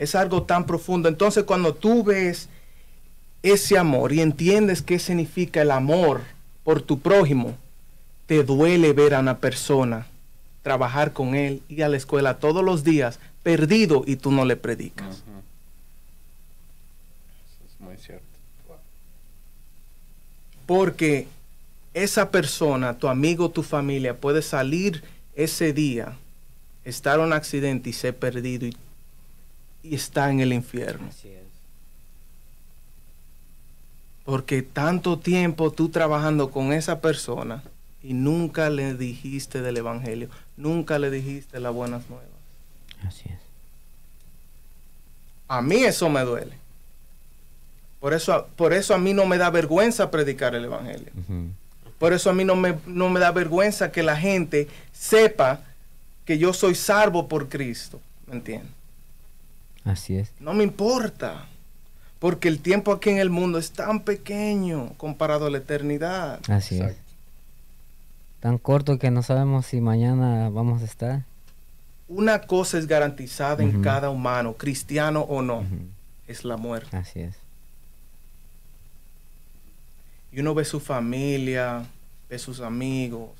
Es algo tan profundo. Entonces cuando tú ves ese amor y entiendes qué significa el amor por tu prójimo, te duele ver a una persona trabajar con él, ir a la escuela todos los días, perdido y tú no le predicas. Eso es muy cierto. Porque esa persona, tu amigo, tu familia, puede salir ese día, estar en un accidente y ser perdido y, y está en el infierno. Así es. Porque tanto tiempo tú trabajando con esa persona y nunca le dijiste del Evangelio, nunca le dijiste las buenas nuevas. Así es. A mí eso me duele. Por eso, por eso a mí no me da vergüenza predicar el Evangelio. Por eso a mí no me, no me da vergüenza que la gente sepa que yo soy salvo por Cristo. ¿Me entiendes? Así es. No me importa. Porque el tiempo aquí en el mundo es tan pequeño comparado a la eternidad. Así es. Tan corto que no sabemos si mañana vamos a estar. Una cosa es garantizada en cada humano, cristiano o no, es la muerte. Así es. Y uno ve su familia, ve sus amigos,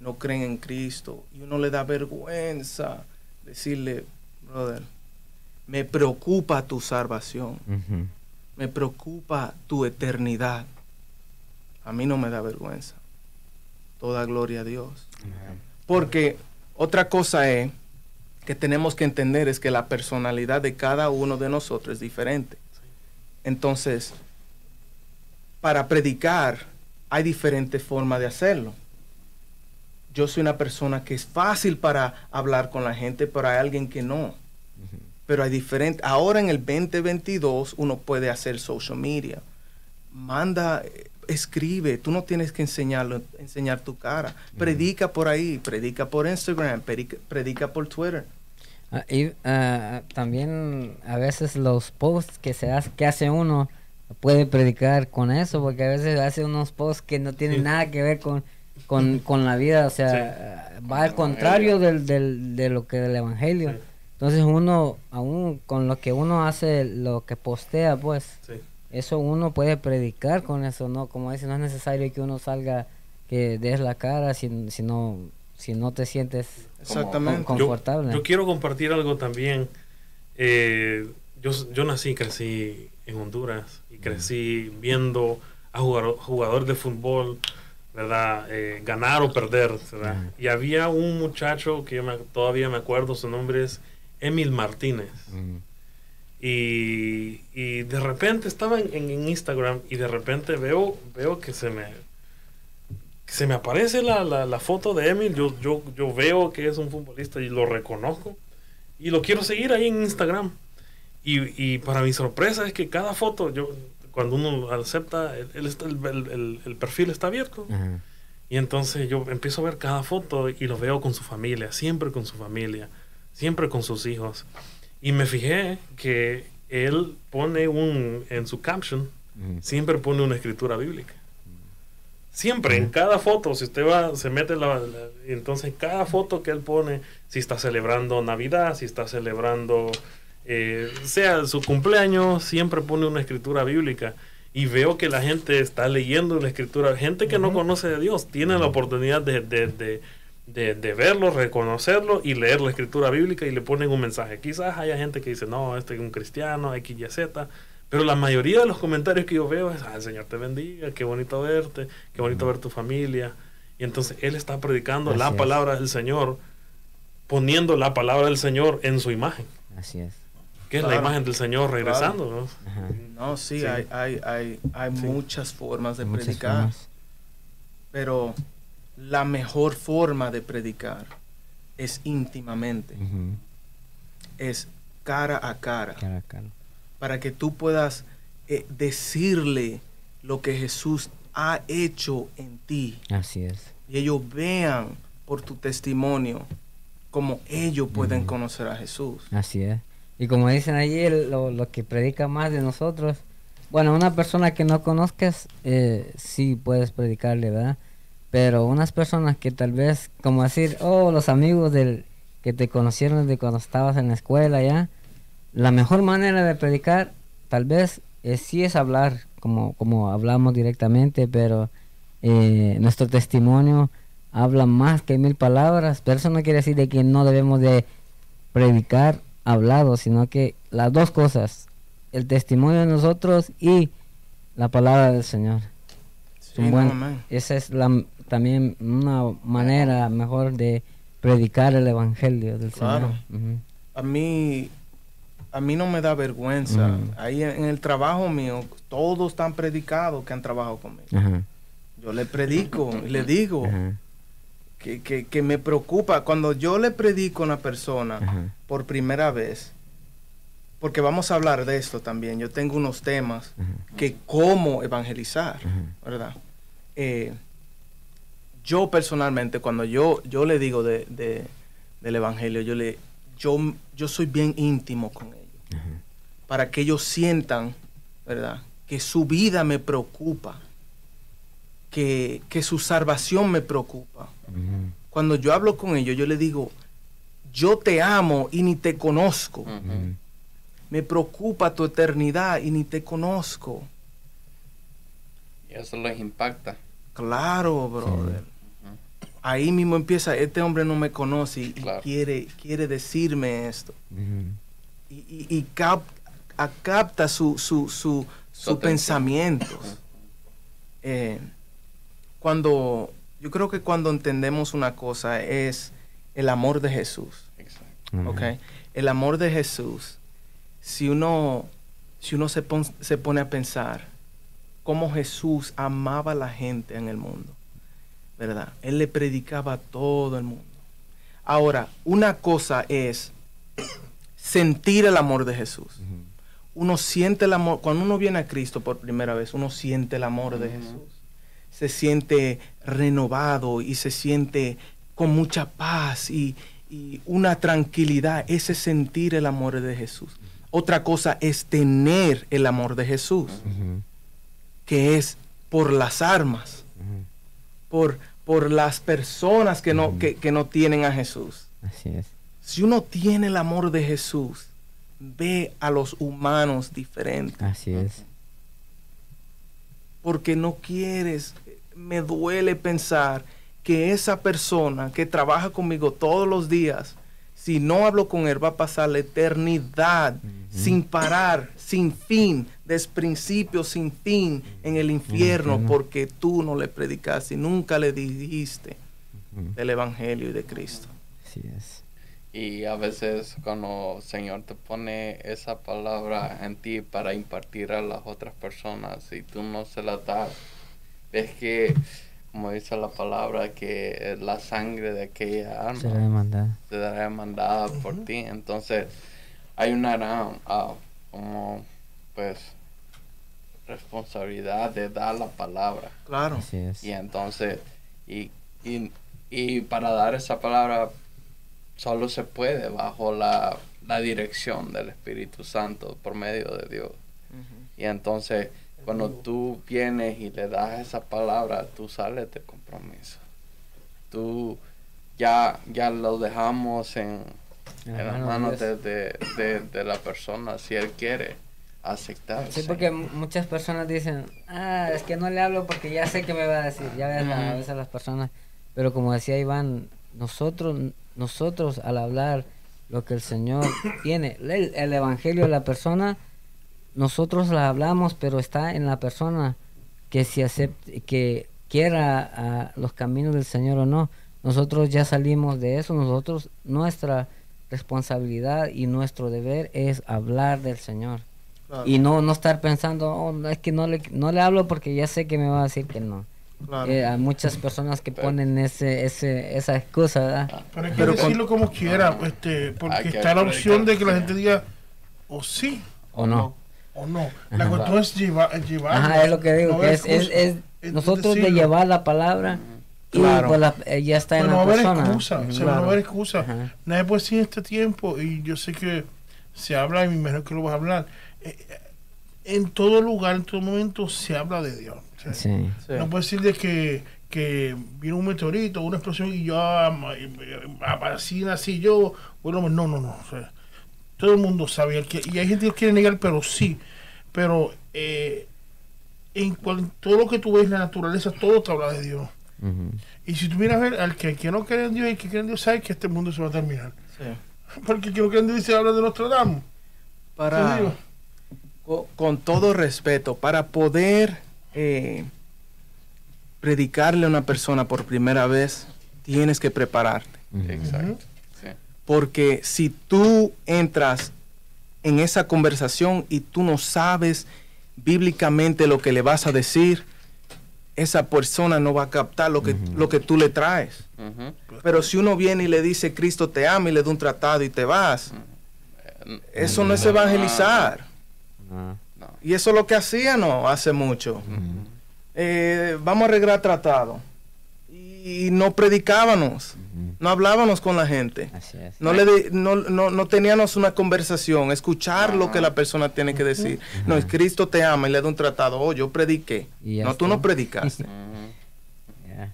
no creen en Cristo. Y uno le da vergüenza decirle, brother, me preocupa tu salvación, me preocupa tu eternidad. A mí no me da vergüenza. Toda gloria a Dios. Porque otra cosa es que tenemos que entender es que la personalidad de cada uno de nosotros es diferente. Entonces, para predicar hay diferentes formas de hacerlo. Yo soy una persona que es fácil para hablar con la gente, pero hay alguien que no. Pero hay diferentes. Ahora en el 2022 uno puede hacer social media. Manda, eh, escribe. Tú no tienes que enseñarlo, enseñar tu cara. Predica por ahí, predica por Instagram, predica, predica por Twitter. Ah, y ah, también a veces los posts que se hace, que hace uno puede predicar con eso, porque a veces hace unos posts que no tienen Sí. nada que ver con, con, con la vida, o sea, va al contrario del, del, de lo que del evangelio. Sí. Entonces uno, aún con lo que uno hace, lo que postea, pues, Sí. eso uno puede predicar con eso, ¿no? Como dice, no es necesario que uno salga, que des la cara si, si, no, si no te sientes Exactamente. Yo- confortable. Yo, quiero compartir algo también. Eh, yo, yo nací y crecí en Honduras y crecí viendo a jugador, jugador de fútbol, ¿verdad? Eh, ganar o perder, ¿verdad? Y había un muchacho que yo me- todavía me acuerdo, su nombre es Emil Martínez. Mm. Y, y de repente estaba en, en- en Instagram y de repente veo, veo que se me que se me aparece la, la- la foto de Emil. Yo, yo, yo veo que es un futbolista y lo reconozco. Y lo quiero seguir ahí en Instagram. Y, y para mi sorpresa es que cada foto, yo cuando uno acepta, el, el, el, el perfil está abierto. Y entonces yo empiezo a ver cada foto y lo veo con su familia, siempre con su familia, siempre con sus hijos. Y me fijé que él pone un, en su caption, Ujú. siempre pone una escritura bíblica. Siempre, en cada foto, si usted va, se mete la, la- entonces en cada foto que él pone, si está celebrando Navidad, si está celebrando, eh, sea su cumpleaños, siempre pone una escritura bíblica. Y veo que la gente está leyendo la escritura, gente que no conoce de Dios, tiene la oportunidad de, de, de, de- de verlo, reconocerlo y leer la escritura bíblica y le ponen un mensaje. Quizás haya gente que dice, no, este es un cristiano, X, Y, Z. Pero la mayoría de los comentarios que yo veo es, ah, el Señor te bendiga, qué bonito verte, qué bonito ver tu familia. Y entonces Él está predicando la Así es. palabra del Señor, poniendo la palabra del Señor en su imagen, Así es. que es la imagen del Señor regresando. ¿no? No, sí, Sí. hay, hay, hay, hay Sí. muchas formas de Muchas predicar, formas. pero la mejor forma de predicar es íntimamente, es cara a cara, Cara a cara. para que tú puedas eh, decirle lo que Jesús ha hecho en ti Así es. y ellos vean por tu testimonio cómo ellos pueden conocer a Jesús. Así es. Y como dicen allí, lo, lo que predica más de nosotros, bueno, una persona que no conozcas, eh, sí puedes predicarle, ¿verdad? Pero unas personas que tal vez, como decir, oh, los amigos del que te conocieron desde cuando estabas en la escuela, ¿ya? La mejor manera de predicar, tal vez, eh, sí es hablar, como, como hablamos directamente, pero eh, nuestro testimonio habla más que mil palabras, pero eso no quiere decir de que no debemos de predicar hablado, sino que las dos cosas, el testimonio de nosotros y la palabra del Señor. Sí, no, esa es la, también una manera mejor de predicar el evangelio del Claro. Señor. A mí a mí no me da vergüenza. Ahí en, el trabajo mío, todos están predicados que han trabajado conmigo. Yo le predico y le digo que, que- que me preocupa. Cuando yo le predico a una persona por primera vez, porque vamos a hablar de esto también, yo tengo unos temas que cómo evangelizar. ¿verdad? Eh, yo personalmente, cuando yo, yo le digo de, de- del evangelio, yo le yo, yo soy bien íntimo con ellos, para que ellos sientan, ¿verdad? Que su vida me preocupa, que, que su salvación me preocupa. Cuando yo hablo con ellos, yo les digo, yo te amo y ni te conozco. Me preocupa tu eternidad y ni te conozco. Y eso les impacta. Claro, brother. Ahí mismo empieza, este hombre no me conoce y, Claro. quiere, quiere decirme esto. Y, y- y cap- a- capta su, su, su, pensamientos. Eh, cuando, yo creo que cuando entendemos una cosa es el amor de Jesús. Exacto. El amor de Jesús, si uno, si uno se, pon- se pone a pensar cómo Jesús amaba a la gente en el mundo, ¿verdad? Él le predicaba a todo el mundo. Ahora, una cosa es (coughs) sentir el amor de Jesús. Uno siente el amor, cuando uno viene a Cristo por primera vez, uno siente el amor de. Jesús. Se siente renovado y se siente con mucha paz y, y una tranquilidad. Ese es sentir el amor de Jesús. Otra cosa es tener el amor de Jesús, que es por las armas. Por, por las personas que no, que, que no tienen a Jesús. Así es. Si uno tiene el amor de Jesús, ve a los humanos diferentes. Así es. porque no quieres. Me duele pensar que esa persona que trabaja conmigo todos los días, si no hablo con él, va a pasar la eternidad sin parar, sin fin, desde principio sin fin en el infierno, porque tú no le predicaste y nunca le dijiste del Evangelio y de Cristo. Así es. Y a veces cuando el Señor te pone esa palabra en ti para impartir a las otras personas y tú no se la das, ves que como dice la palabra, que la sangre de aquella Será arma demandada. será demandada por ti. Entonces, hay una gran, ah, como, pues, responsabilidad de dar la palabra. Claro. Así es. Y entonces, y, y, y para dar esa palabra, solo se puede bajo la, la dirección del Espíritu Santo por medio de Dios. Y entonces, cuando tú vienes y le das esa palabra, tú sales de compromiso. Tú ya, ya lo dejamos en, En las manos de, de, de- de la persona, si él quiere aceptar. Sí, porque mu- muchas personas dicen, ah, es que no le hablo porque ya sé que me va a decir, ya ves a Ujú. veces las personas, pero como decía Iván, nosotros, nosotros al hablar lo que el Señor (coughs) tiene, el, el Evangelio de la persona, nosotros la hablamos, pero está en la persona que si acepte, que quiera ah, los caminos del Señor o no. Nosotros ya salimos de eso, nosotros, nuestra responsabilidad y nuestro deber es hablar del Señor. Claro, Y no, no estar pensando, "Oh, no, es que no le, no le hablo porque ya sé que me va a decir que no. claro. Eh, hay muchas personas que ponen ese, ese, esa excusa, ¿verdad? Pero hay que Pero con- decirlo como quiera, este, porque está la opción de que la gente diga o sí ¿O no? o no. La Ajá. cuestión es llevar, llevar Ajá, es lo que digo, no que haber es, es, es Es nosotros de llevar la palabra Claro. pues la- eh, ya está Pero en no la va persona. excusa, Ujú. o sea, no va a Claro. haber excusa. Ajá. Nadie puede decir en este tiempo, y yo sé que se habla, y me imagino que lo vas a hablar. eh, eh, en todo lugar, en todo momento, se habla de Dios. Sí. Sí. No puedes decir de que, que vino un meteorito, una explosión y yo ah, así nací yo. Bueno, no, no, no. o sea, todo el mundo sabe. y hay gente que quiere negar, pero sí. Pero eh, en cual- todo lo que tú ves en la naturaleza, todo te habla de Dios. Y si tú miras a ver, al que, que no cree en Dios y el que cree en Dios, sabe que este mundo se va a terminar. Sí. Porque el que no cree en Dios se habla de Nostradamus. ¿Te Para, con todo respeto, para poder eh, predicarle a una persona por primera vez, tienes que prepararte. Exacto. Sí. Porque si tú entras en esa conversación y tú no sabes bíblicamente lo que le vas a decir, esa persona no va a captar lo que, lo que tú le traes. Pero si uno viene y le dice Cristo te ama y le da un tratado y te vas, Eh, eso no es evangelizar. No. Y eso es lo que hacía no hace mucho. Eh, vamos a arreglar tratado. Y no predicábamos, no hablábamos con la gente. Así es. No, le di- no, no, no teníamos una conversación, escuchar lo que la persona tiene que decir. No, es Cristo te ama y le da un tratado. Oh, yo prediqué. Y No, tú no predicaste. (laughs) Ya.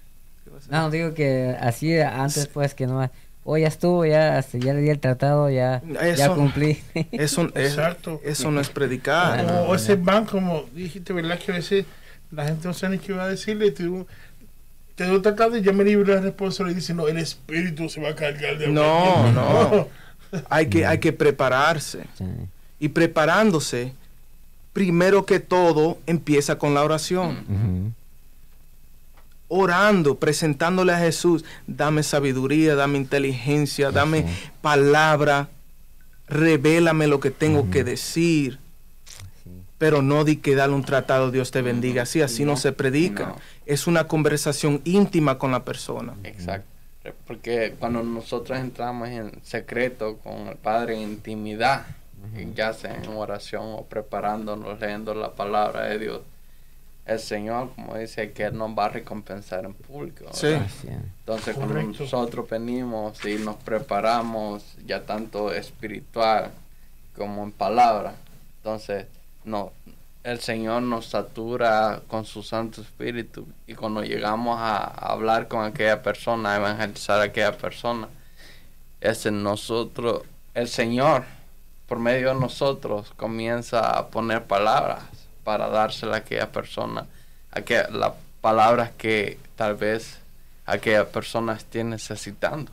No, digo que así antes pues que no... Oh, ya estuvo, ya, hasta ya le di el tratado, ya, ya cumplí. (laughs) Eso, es- Exacto. eso no es predicar. O ese van, como dijiste, ¿verdad? Que a veces la gente no sabe ni qué va a decirle. Te, digo, te doy tratado y ya me libre la responsabilidad y dice, no, el espíritu se va a cargar de No, hablar". (laughs) no. Hay que, hay que prepararse. Sí. Y preparándose, primero que todo, empieza con la oración. Orando, presentándole a Jesús, dame sabiduría, dame inteligencia, dame palabra, revélame lo que tengo que decir. Pero no di que darle un tratado, Dios te bendiga, así, así no, No, se predica. no. Es una conversación íntima con la persona. Exacto. Porque cuando nosotros entramos en secreto con el Padre en intimidad, ya sea en oración o preparándonos, leyendo la palabra de Dios, el Señor, como dice, que Él nos va a recompensar en público. Sí. Entonces, cuando Correcto. nosotros venimos y nos preparamos, ya tanto espiritual como en palabra, entonces no, el Señor nos satura con su Santo Espíritu y cuando llegamos a, a hablar con aquella persona, a evangelizar a aquella persona, es en nosotros, el Señor, por medio de nosotros, comienza a poner palabras para dársela a aquella persona, a que las palabras que tal vez aquella persona esté necesitando.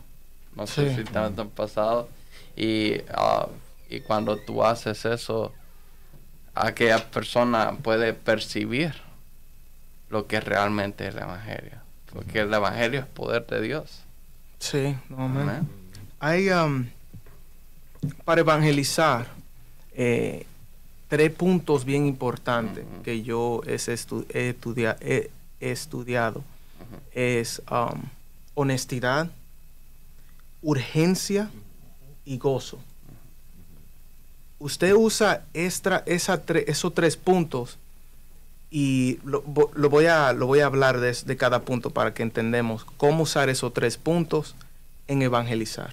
No sé Sí. si te han pasado. Y, ah, y cuando tú haces eso, aquella persona puede percibir lo que realmente es el Evangelio. Porque el Evangelio es poder de Dios. Sí, no. Hay, um, para evangelizar, eh, tres puntos bien importantes que yo es estu- he, estudia- he- he estudiado. es um, honestidad, urgencia y gozo. Usted usa extra, esa tre- esos tres puntos y lo, lo voy, a, lo voy a hablar de, de cada punto para que entendamos cómo usar esos tres puntos en evangelizar.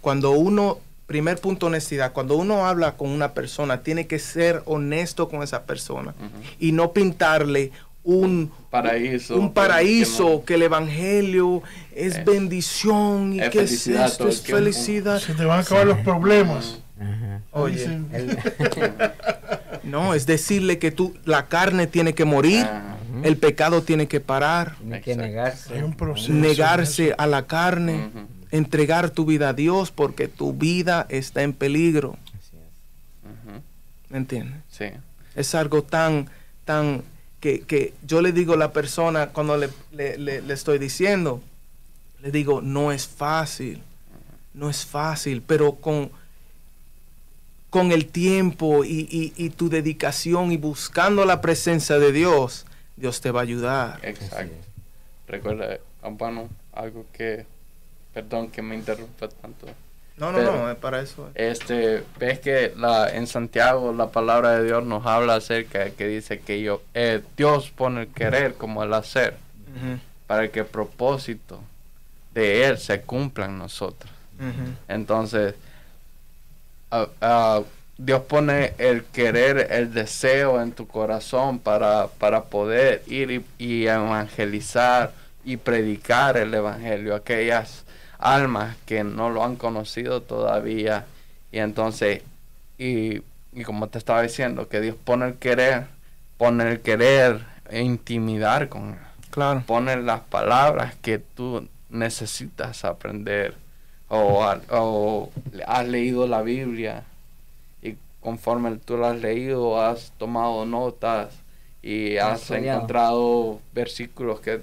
Cuando uno, primer punto, honestidad, cuando uno habla con una persona, tiene que ser honesto con esa persona y no pintarle un Paraíso. un que- paraíso, que que, el evangelio es Es- bendición y es que es esto, es felicidad. Se te van a acabar los problemas. Ajá. Oye, El- (laughs) no, es decirle que tú, la carne tiene que morir, Ah, el pecado tiene que parar, tiene que negarse. Hay un proceso. negarse a la carne, entregar tu vida a Dios porque tu vida está en peligro. Así es. ¿Me entiendes? Sí. Es algo tan, tan, que, que yo le digo a la persona cuando le, le- le- le estoy diciendo, le digo, no es fácil, no es fácil, pero con, con el tiempo y, y- y tu dedicación y buscando la presencia de Dios, Dios te va a ayudar. Exacto. Recuerda, Ampano, algo que, perdón que me interrumpa tanto. No, no, Pero- no, es para eso. Este, ves que la, en Santiago la palabra de Dios nos habla acerca de que dice que yo, eh, Dios pone el querer como el hacer para que el propósito de Él se cumpla en nosotros. Entonces, ah, Dios pone el querer, el deseo en tu corazón para, para poder ir y, y evangelizar y predicar el evangelio a aquellas almas que no lo han conocido todavía. Y entonces, y, y como te estaba diciendo, que Dios pone el querer, pone el querer e intimidar con Él Claro. pone las palabras que tú necesitas aprender o, ha- o has leído la Biblia y conforme tú la has leído has tomado notas y has estudiado. encontrado versículos que,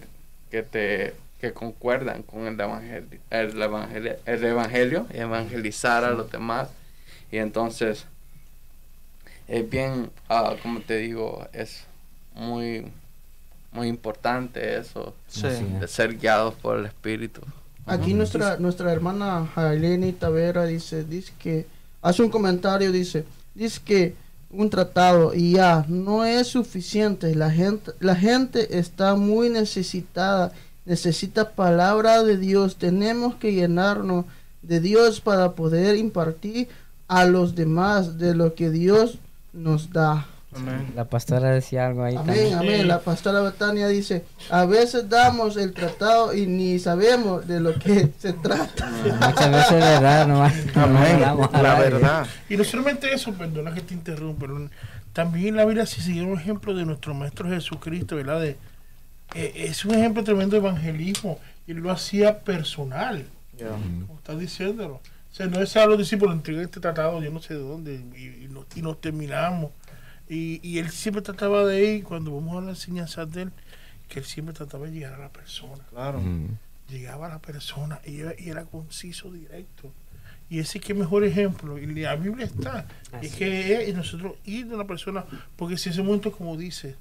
que te que concuerdan con el evangelio, el evangelio, el evangelio evangelizar a los demás y entonces es bien ah, como te digo es muy muy importante eso Sí. De ser guiados por el Espíritu. Aquí nuestra nuestra hermana Jaileni Tavera dice, dice que hace un comentario, dice, dice que un tratado y ya no es suficiente. La gente la gente está muy necesitada, necesita palabra de Dios. Tenemos que llenarnos de Dios para poder impartir a los demás de lo que Dios nos da. Amén. La pastora decía algo ahí Amén, también. amén. La pastora Betania dice, a veces damos el tratado y ni sabemos de lo que (laughs) se trata. Muchas veces es verdad, nomás. (laughs) Amén. no La verdad. Y no solamente eso, perdona que te interrumpa, pero también la Biblia se sigue un ejemplo de nuestro Maestro Jesucristo, ¿verdad? De, eh, es un ejemplo tremendo de evangelismo y él lo hacía personal, como estás diciéndolo. O sea, no es a los discípulos, entregué este tratado, yo no sé de dónde, y, y nos, y nos terminamos. Y, y él siempre trataba de ir, cuando vamos a la enseñanza de él, que él siempre trataba de llegar a la persona. Claro. Llegaba a la persona y era, y era conciso, directo. Y ese que mejor ejemplo, y la Biblia está, Así es que es nosotros ir de una persona, porque si ese momento, como dice,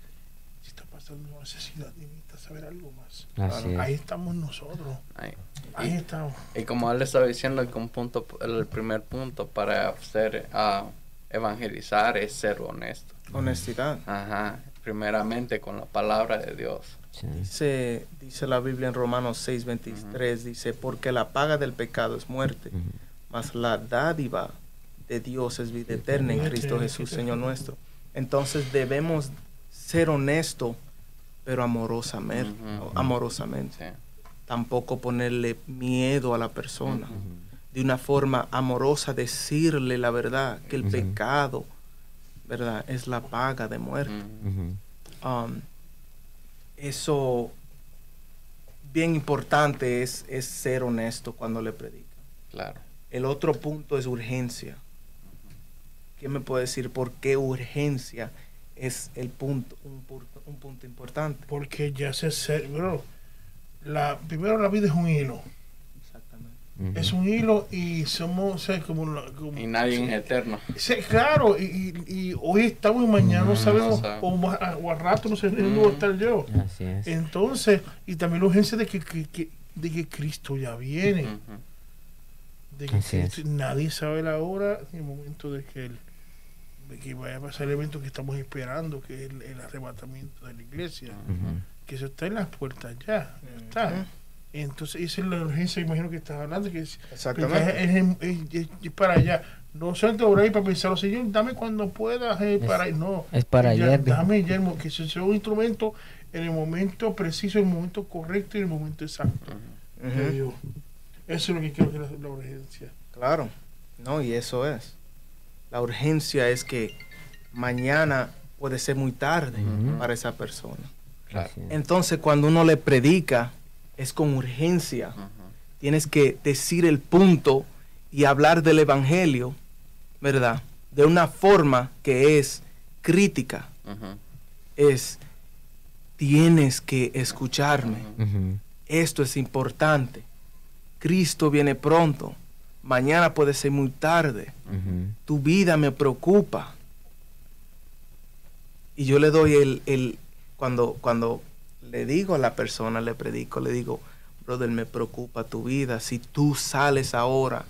si está pasando una necesidad, necesita saber algo más. Así Ahí es. estamos nosotros, Ahí. ahí estamos. Y como él estaba diciendo que un punto, el primer punto para ser ah, evangelizar es ser honesto. Honestidad. Ajá. Primeramente con la palabra de Dios. Sí. Dice, dice la Biblia en Romanos 6, 23, dice, porque la paga del pecado es muerte, mas la dádiva de Dios es vida eterna en Cristo Jesús, Señor nuestro. Entonces debemos ser honestos, pero amorosamente. Amorosamente. Sí. Tampoco ponerle miedo a la persona. De una forma amorosa decirle la verdad, que el pecado, ¿verdad? Es la paga de muerte. Mm. Um, eso bien importante es, es ser honesto cuando le predica. Claro. El otro punto es urgencia. ¿Quién me puede decir por qué urgencia es el punto, un, pu- un punto importante? Porque ya se sé, bro, la, primero la vida es un hilo. Es un hilo y somos, o sea, como, la- como- Y nadie es eterno. Sí, claro, y, y- y hoy estamos y mañana no Mm, sabemos, no sabe. o, más- o al rato no sé dónde Mm. voy a estar yo. Así es. Entonces, y también la urgencia de que, que- que- de que Cristo ya viene, Ujú. de que Así es. Cristo- nadie sabe la hora ni el momento de que, el- de que vaya a pasar el evento que estamos esperando, que es el, el arrebatamiento de la iglesia, que eso está en las puertas ya, ya está. Entonces, esa es la urgencia, imagino que estás hablando, que es, Exactamente. es, es- es- es para allá. No solamente orar y para pensar, Señor, dame cuando puedas eh, Es- para no. Es para Ya, ayer. Dame ya que se sea un instrumento en el momento preciso, en el momento correcto y en el momento exacto. De. Dios. Eso es lo que quiero que la, la urgencia. Claro, no, y eso es. La urgencia es que mañana puede ser muy tarde para esa persona. Claro. Entonces, cuando uno le predica, es con urgencia. Tienes que decir el punto y hablar del Evangelio, ¿verdad? De una forma que es crítica. Es, tienes que escucharme. Esto es importante. Cristo viene pronto. Mañana puede ser muy tarde. Tu vida me preocupa. Y yo le doy el, el cuando, cuando le digo a la persona, le predico, le digo, brother, me preocupa tu vida. Si tú sales ahora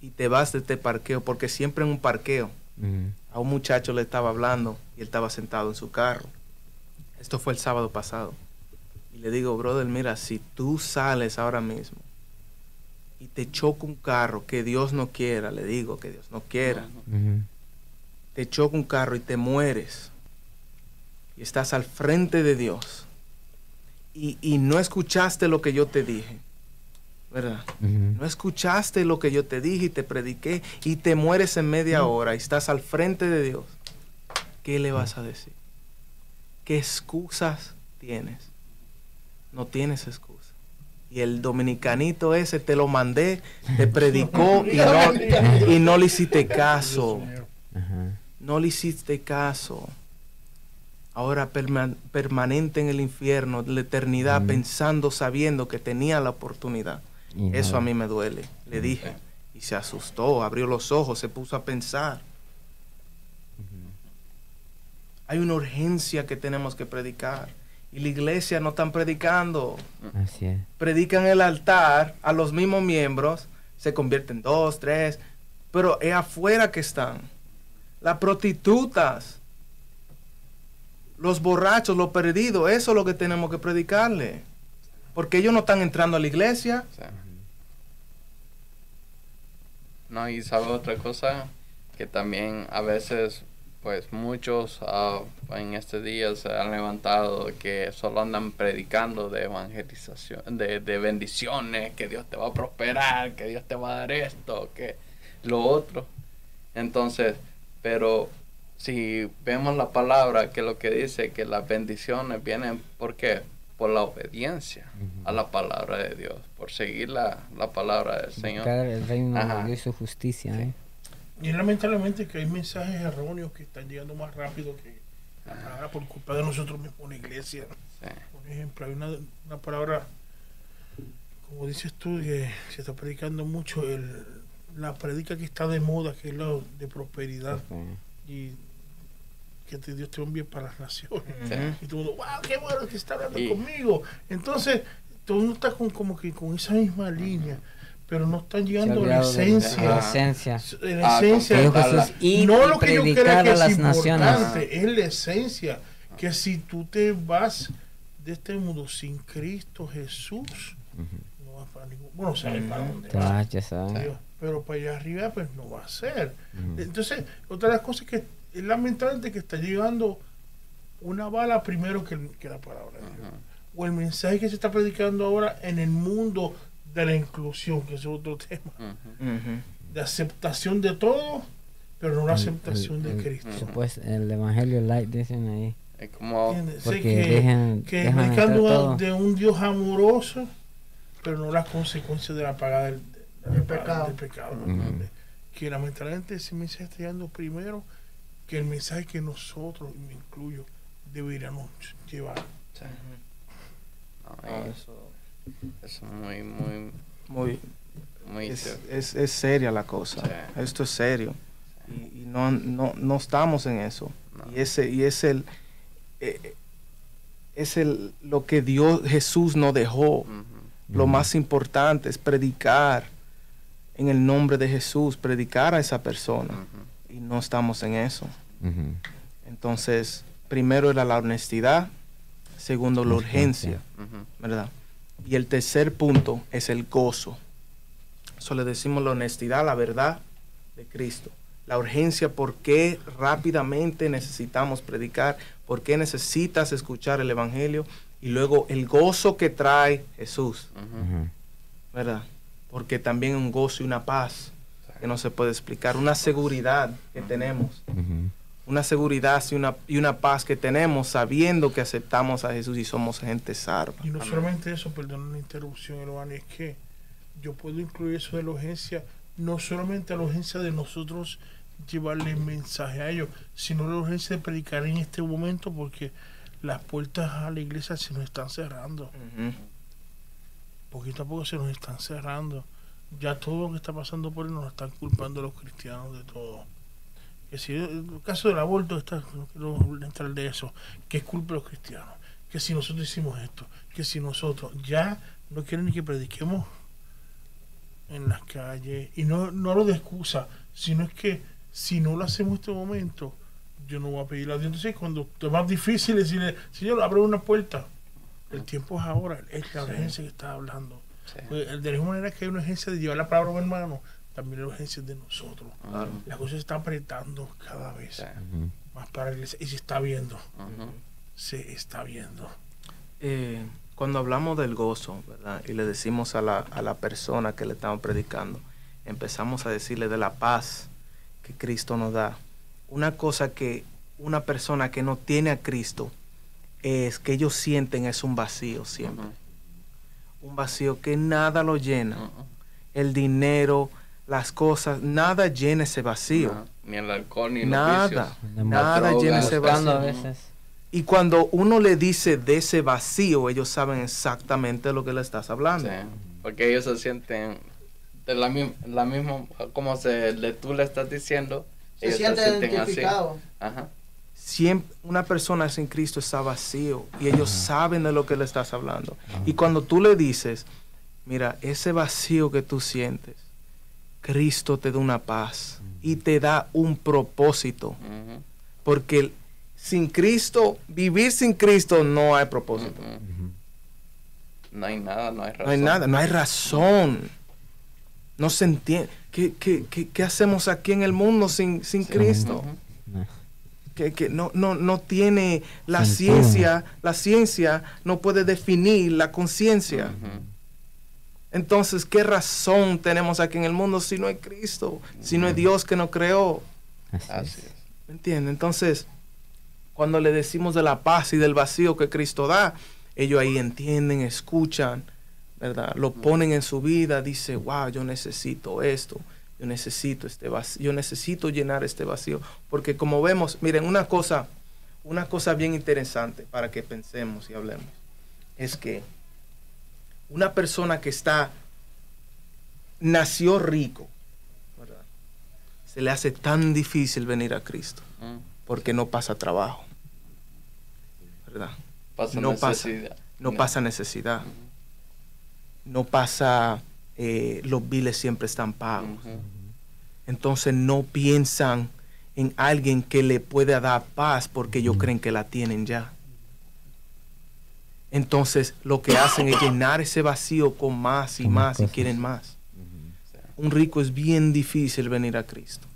y te vas de este parqueo, porque siempre en un parqueo, a un muchacho le estaba hablando y él estaba sentado en su carro. Esto fue el sábado pasado. Y le digo, brother, mira, si tú sales ahora mismo y te choca un carro que Dios no quiera, le digo que Dios no quiera, te choca un carro y te mueres y estás al frente de Dios y, y no escuchaste lo que yo te dije, ¿verdad? No escuchaste lo que yo te dije y te prediqué y te mueres en media hora y estás al frente de Dios. ¿Qué le vas a decir? ¿Qué excusas tienes? No tienes excusa. Y el dominicanito ese te lo mandé, te (laughs) predicó y no, y no le hiciste caso. No le hiciste caso. Ahora perma- permanente en el infierno, la eternidad, pensando, sabiendo que tenía la oportunidad. Y Eso nada. a mí me duele, le dije. Y se asustó, abrió los ojos, se puso a pensar. Hay una urgencia que tenemos que predicar. Y la iglesia no están predicando. Así es. Predican el altar a los mismos miembros, se convierten dos, tres, pero es afuera que están. Las prostitutas, los borrachos, los perdidos, eso es lo que tenemos que predicarle. Porque ellos no están entrando a la iglesia. No, y sabe otra cosa, que también a veces, pues muchos ah, en este día se han levantado que solo andan predicando de evangelización, de, de bendiciones, que Dios te va a prosperar, que Dios te va a dar esto, que lo otro. Entonces, pero si vemos la palabra, que lo que dice que las bendiciones vienen, ¿por qué? Por la obediencia a la palabra de Dios, por seguir la, la palabra del Señor. Buscar el reino Ajá. de Dios y su justicia. ¿eh? Y lamentablemente que hay mensajes erróneos que están llegando más rápido que la palabra por culpa de nosotros mismos en la iglesia. Sí. Por ejemplo, hay una, una palabra, como dices tú, que se está predicando mucho, el, la predica que está de moda, que es la de prosperidad y que te- Dios te enviar para las naciones. Sí. Y todo el mundo, wow, qué bueno que está hablando conmigo. Entonces, todo el mundo está con, como que con esa misma línea, pero no están llegando a la esencia. la esencia. En la Ah, esencia, Que dijo Contarla. Jesús, "Id no lo que yo crea que a es las naciones. importante, es la esencia. Que si tú te vas de este mundo sin Cristo Jesús, vas para ningún. Bueno, sabes para dónde vas. ya sabes. Dios, Pero para allá arriba, pues no va a ser. Ujú. Entonces, otra de las cosas que es lamentable que está llegando una bala primero que, que la palabra de Dios. O el mensaje que se está predicando ahora en el mundo de la inclusión, que es otro tema. De aceptación de todo, pero no la aceptación el- de el- Cristo. Supuesto, el evangelio light dicen ahí. Es como Porque que, dejan, que dejan de un Dios amoroso, pero no las consecuencias de la paga del, pecado. Que lamentablemente ese mensaje está llegando primero que el mensaje que nosotros, y me incluyo, deberíamos llevar. Sí. No, Ah, eso- eso es muy, muy, Muy, Muy es, es, es seria la cosa. Sí. Esto es serio. Y, y no, no, no estamos en eso. No. Y ese y es el eh, es el lo que Dios Jesús nos dejó. Lo más importante es predicar en el nombre de Jesús, predicar a esa persona. Y no estamos en eso. Entonces, primero era la honestidad, segundo la urgencia. ¿verdad? Y el tercer punto es el gozo. Eso le decimos la honestidad, la verdad de Cristo. La urgencia, por qué rápidamente necesitamos predicar, por qué necesitas escuchar el Evangelio. Y luego el gozo que trae Jesús. ¿verdad? Porque también un gozo y una paz que no se puede explicar, una seguridad que tenemos una seguridad y una, y una paz que tenemos sabiendo que aceptamos a Jesús y somos gente salva. Y no solamente eso, perdón la interrupción, hermano, es que yo puedo incluir eso de la urgencia, no solamente a la urgencia de nosotros llevarle el mensaje a ellos, sino la urgencia de predicar en este momento porque las puertas a la iglesia se nos están cerrando, poquito a poco se nos están cerrando. Ya todo lo que está pasando por ahí nos están culpando los cristianos de todo. Que si el caso del aborto, está, no quiero entrar de eso, que es culpa de los cristianos. Que si nosotros hicimos esto, que si nosotros ya no quieren ni que prediquemos en las calles, y no, no lo de excusa, sino es que si no lo hacemos en este momento, yo no voy a pedir a Dios. Entonces, cuando es más difícil decirle, Señor, abre una puerta, el tiempo es ahora, es la urgencia que está hablando. Sí. Pues, de la misma manera que hay una urgencia de llevar la palabra a un hermano, también hay urgencia de nosotros. Claro. La cosa se está apretando cada vez Sí. Más para la iglesia y se está viendo, se está viendo. Eh, cuando hablamos del gozo, ¿verdad? Y le decimos a la, a la persona que le estamos predicando, empezamos a decirle de la paz que Cristo nos da. Una cosa que una persona que no tiene a Cristo es que ellos sienten es un vacío siempre. Ujú. Un vacío que nada lo llena. Ujú. El dinero, las cosas, nada llena ese vacío. Ni el alcohol, ni los Nada, vicios. nada drogas, llena ese vacío. veces. Y cuando uno le dice de ese vacío, ellos saben exactamente lo que le estás hablando. Sí, porque ellos se sienten de la, misma, la misma, como se, le, tú le estás diciendo, Se siente identificado. Ajá. Siempre una persona sin Cristo está vacío y ellos saben de lo que le estás hablando. Y cuando tú le dices, mira, ese vacío que tú sientes, Cristo te da una paz y te da un propósito. Porque sin Cristo, vivir sin Cristo no hay propósito. No hay nada, no hay razón. No hay nada, no hay razón. No se entiende. ¿Qué, qué, qué- qué hacemos aquí en el mundo sin, sin Cristo? No. Que, que no, no, no tiene la Sentido. ciencia, la ciencia no puede definir la conciencia. Entonces, ¿qué razón tenemos aquí en el mundo si no hay Cristo? Si no hay Dios que nos creó. Así es. ¿Me entiendes? Entonces, cuando le decimos de la paz y del vacío que Cristo da, ellos ahí entienden, escuchan, ¿verdad? Lo ponen en su vida, dice, wow, yo necesito esto, yo necesito este vacío, yo necesito llenar este vacío. Porque como vemos, miren, una cosa, una cosa bien interesante para que pensemos y hablemos, es que una persona que está, nació rico, ¿verdad? Se le hace tan difícil venir a Cristo Ujú. porque no pasa trabajo. ¿Verdad? Pasa No pasa. necesidad. No pasa necesidad. No pasa, eh, los biles siempre están pagos. Entonces no piensan en alguien que le pueda dar paz porque ellos creen que la tienen ya. Entonces lo que hacen es llenar ese vacío con más y Con más y quieren más. Un rico es bien difícil venir a Cristo.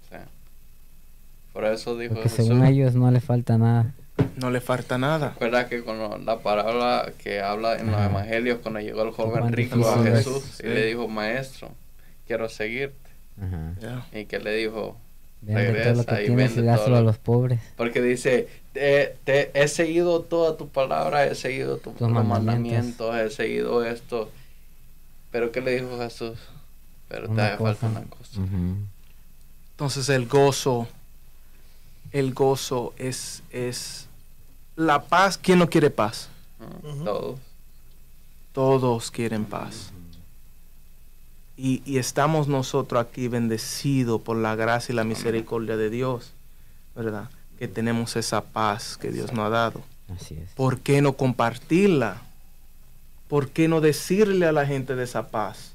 Por eso dijo Porque Jesús. según ellos no le falta nada. No le falta nada. Recuerda que con la parábola que habla en los evangelios, cuando llegó el joven rico a. Jesús y le dijo, maestro, quiero seguirte. Ajá. Y que le dijo, Vende todo lo Regresa que y y vende dáselo todo. a los pobres. porque dice, te, te- he seguido toda tu palabra, he seguido tu, Tus los mandamientos. mandamientos, he seguido esto. Pero ¿qué le dijo Jesús? Pero te Una hace falta una cosa. Ujú. Entonces el gozo, el gozo es, es la paz. ¿Quién no quiere paz? Todos. Todos quieren paz. Y, y estamos nosotros aquí bendecidos por la gracia y la misericordia de Dios, ¿verdad? Que tenemos esa paz que Dios nos ha dado. Así es. ¿Por qué no compartirla? ¿Por qué no decirle a la gente de esa paz?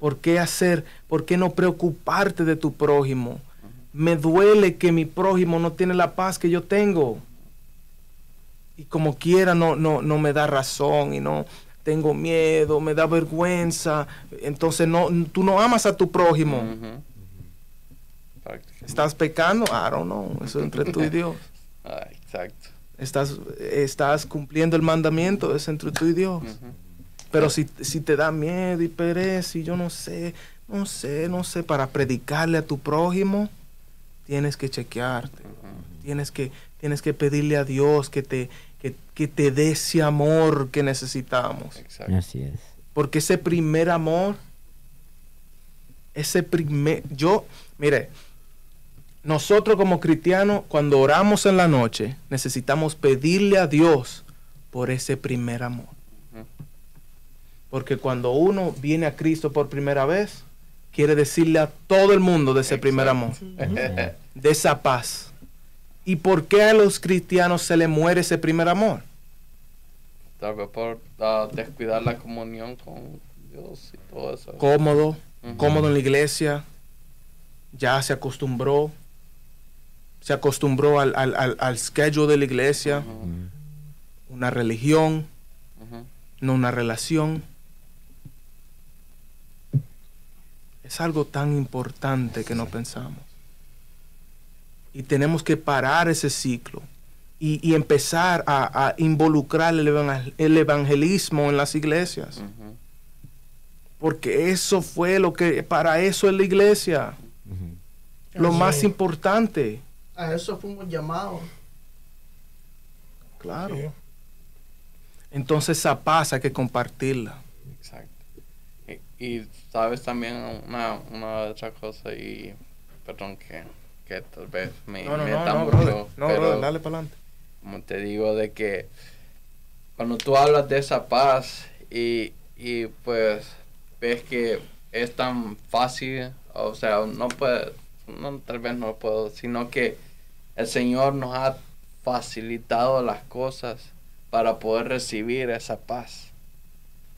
¿Por qué hacer? ¿Por qué no preocuparte de tu prójimo? Me duele que mi prójimo no tiene la paz que yo tengo. Y como quiera no, no, no me da razón y no tengo miedo, me da vergüenza. Entonces no, tú no amas a tu prójimo. ¿Estás pecando? I don't know. Eso es entre tú y Dios. (laughs) Ah, exacto. Estás, estás cumpliendo el mandamiento, es entre tú y Dios. Pero si, si te da miedo y pereza y yo no sé, no sé, no sé, para predicarle a tu prójimo, tienes que chequearte. Tienes que, tienes que pedirle a Dios que te, que, que te dé ese amor que necesitamos. Exacto. Así es. Porque ese primer amor, ese primer, yo, mire, nosotros como cristianos, cuando oramos en la noche, necesitamos pedirle a Dios por ese primer amor. Porque cuando uno viene a Cristo por primera vez, quiere decirle a todo el mundo de ese primer amor, de esa paz. ¿Y por qué a los cristianos se le muere ese primer amor? Tal vez por ah, descuidar la comunión con Dios y todo eso. Cómodo, cómodo en la iglesia, ya se acostumbró, se acostumbró al, al, al, al schedule de la iglesia, una religión, no una relación. Es algo tan importante que no pensamos. Y tenemos que parar ese ciclo y, y empezar a, a involucrar el, evangel- el evangelismo en las iglesias. Porque eso fue lo que, para eso es la iglesia, lo más importante. A eso fuimos llamados. Claro. Sí. Entonces esa paz hay que compartirla. Exacto. Y, y sabes también una, una otra cosa y perdón que, que tal vez me No, no, meta no, mucho, brother. No, pero brother, dale para adelante. como te digo de que cuando tú hablas de esa paz y, y pues ves que es tan fácil, o sea, no puede, no, tal vez no puedo, sino que el Señor nos ha facilitado las cosas para poder recibir esa paz.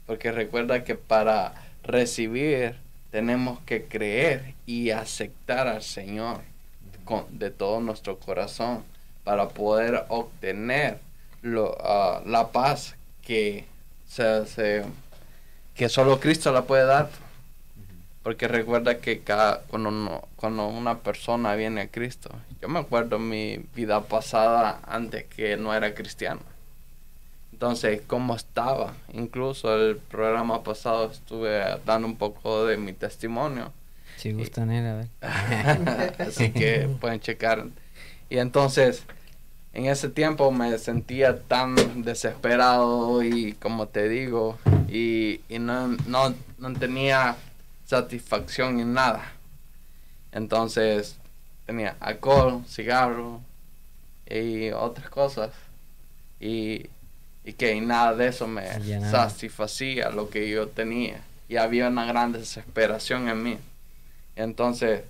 Porque recuerda que para recibir tenemos que creer y aceptar al Señor con, de todo nuestro corazón para poder obtener lo, ah, la paz que, se, se- que solo Cristo la puede dar. Porque recuerda que cada, cuando, uno- cuando una persona viene a Cristo, yo me acuerdo mi vida pasada antes que no era cristiano. Entonces, ¿cómo estaba? Incluso el programa pasado estuve dando un poco de mi testimonio. Si gustan ir a ver. Así que (laughs) pueden checar. Y entonces, en ese tiempo me sentía tan desesperado y como te digo, y, y no, no, no tenía satisfacción en nada. Entonces, tenía alcohol, cigarro y otras cosas. Y, y que y nada de eso me satisfacía lo que yo tenía. Y había una gran desesperación en mí. Entonces,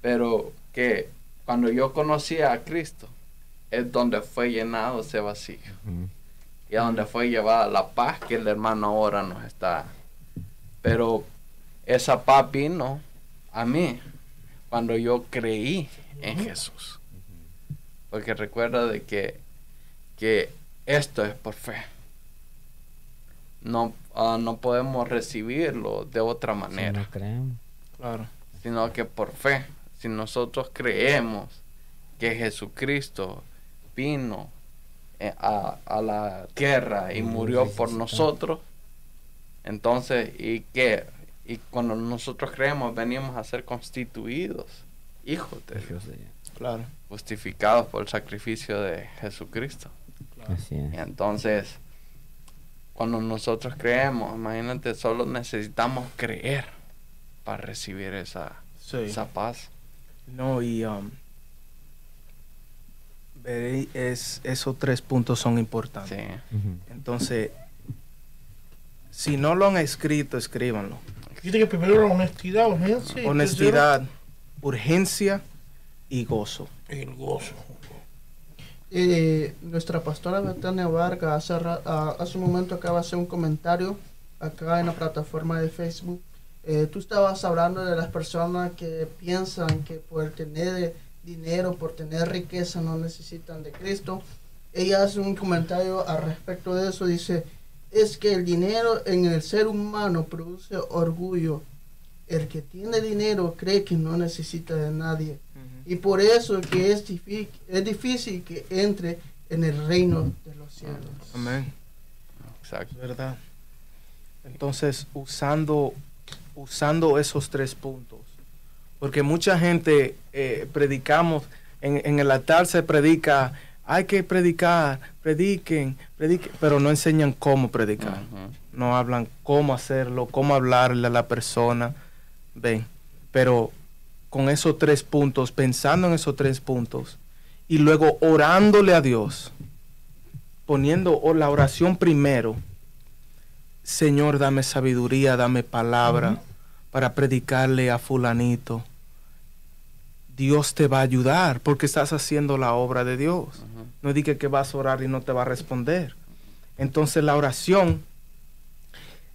pero que cuando yo conocí a Cristo, es donde fue llenado ese vacío. Y a donde fue llevada la paz que el hermano ahora nos está. Pero esa paz vino a mí cuando yo creí en Jesús. Porque recuerda de que, que esto es por fe. No, ah, no podemos recibirlo de otra Si manera no creemos. Claro. Sino que por fe. Si nosotros creemos que Jesucristo vino eh, a, a la tierra y murió por nosotros, entonces, ¿y qué? Y cuando nosotros creemos, venimos a ser constituidos hijos de Dios. Claro. justificados por el sacrificio de Jesucristo. Así es. Y entonces, cuando nosotros creemos, imagínate, solo necesitamos creer para recibir esa, Sí. esa paz. No, y um, es, esos tres puntos son importantes. Sí. Entonces, si no lo han escrito, escríbanlo. Dice que primero la honestidad, urgencia. y Honestidad, urgencia y gozo. El gozo. Eh, nuestra pastora Betania Vargas hace, ah, hace un momento acaba de hacer un comentario acá en la plataforma de Facebook. Eh, tú estabas hablando de las personas que piensan que por tener dinero, por tener riqueza, no necesitan de Cristo. Ella hace un comentario al respecto de eso. Dice, es que el dinero en el ser humano produce orgullo. El que tiene dinero cree que no necesita de nadie. Y por eso que es, es difícil que entre en el reino de los cielos. Amén. Exacto. ¿verdad? Entonces, usando, usando esos tres puntos, porque mucha gente eh, predicamos, en, en el altar se predica, hay que predicar, prediquen, prediquen, pero no enseñan cómo predicar, no hablan cómo hacerlo, cómo hablarle a la persona, ven, pero con esos tres puntos, pensando en esos tres puntos, y luego orándole a Dios, poniendo la oración primero, Señor, dame sabiduría, dame palabra para predicarle a fulanito. Dios te va a ayudar porque estás haciendo la obra de Dios. No diga que vas a orar y no te va a responder. Entonces la oración,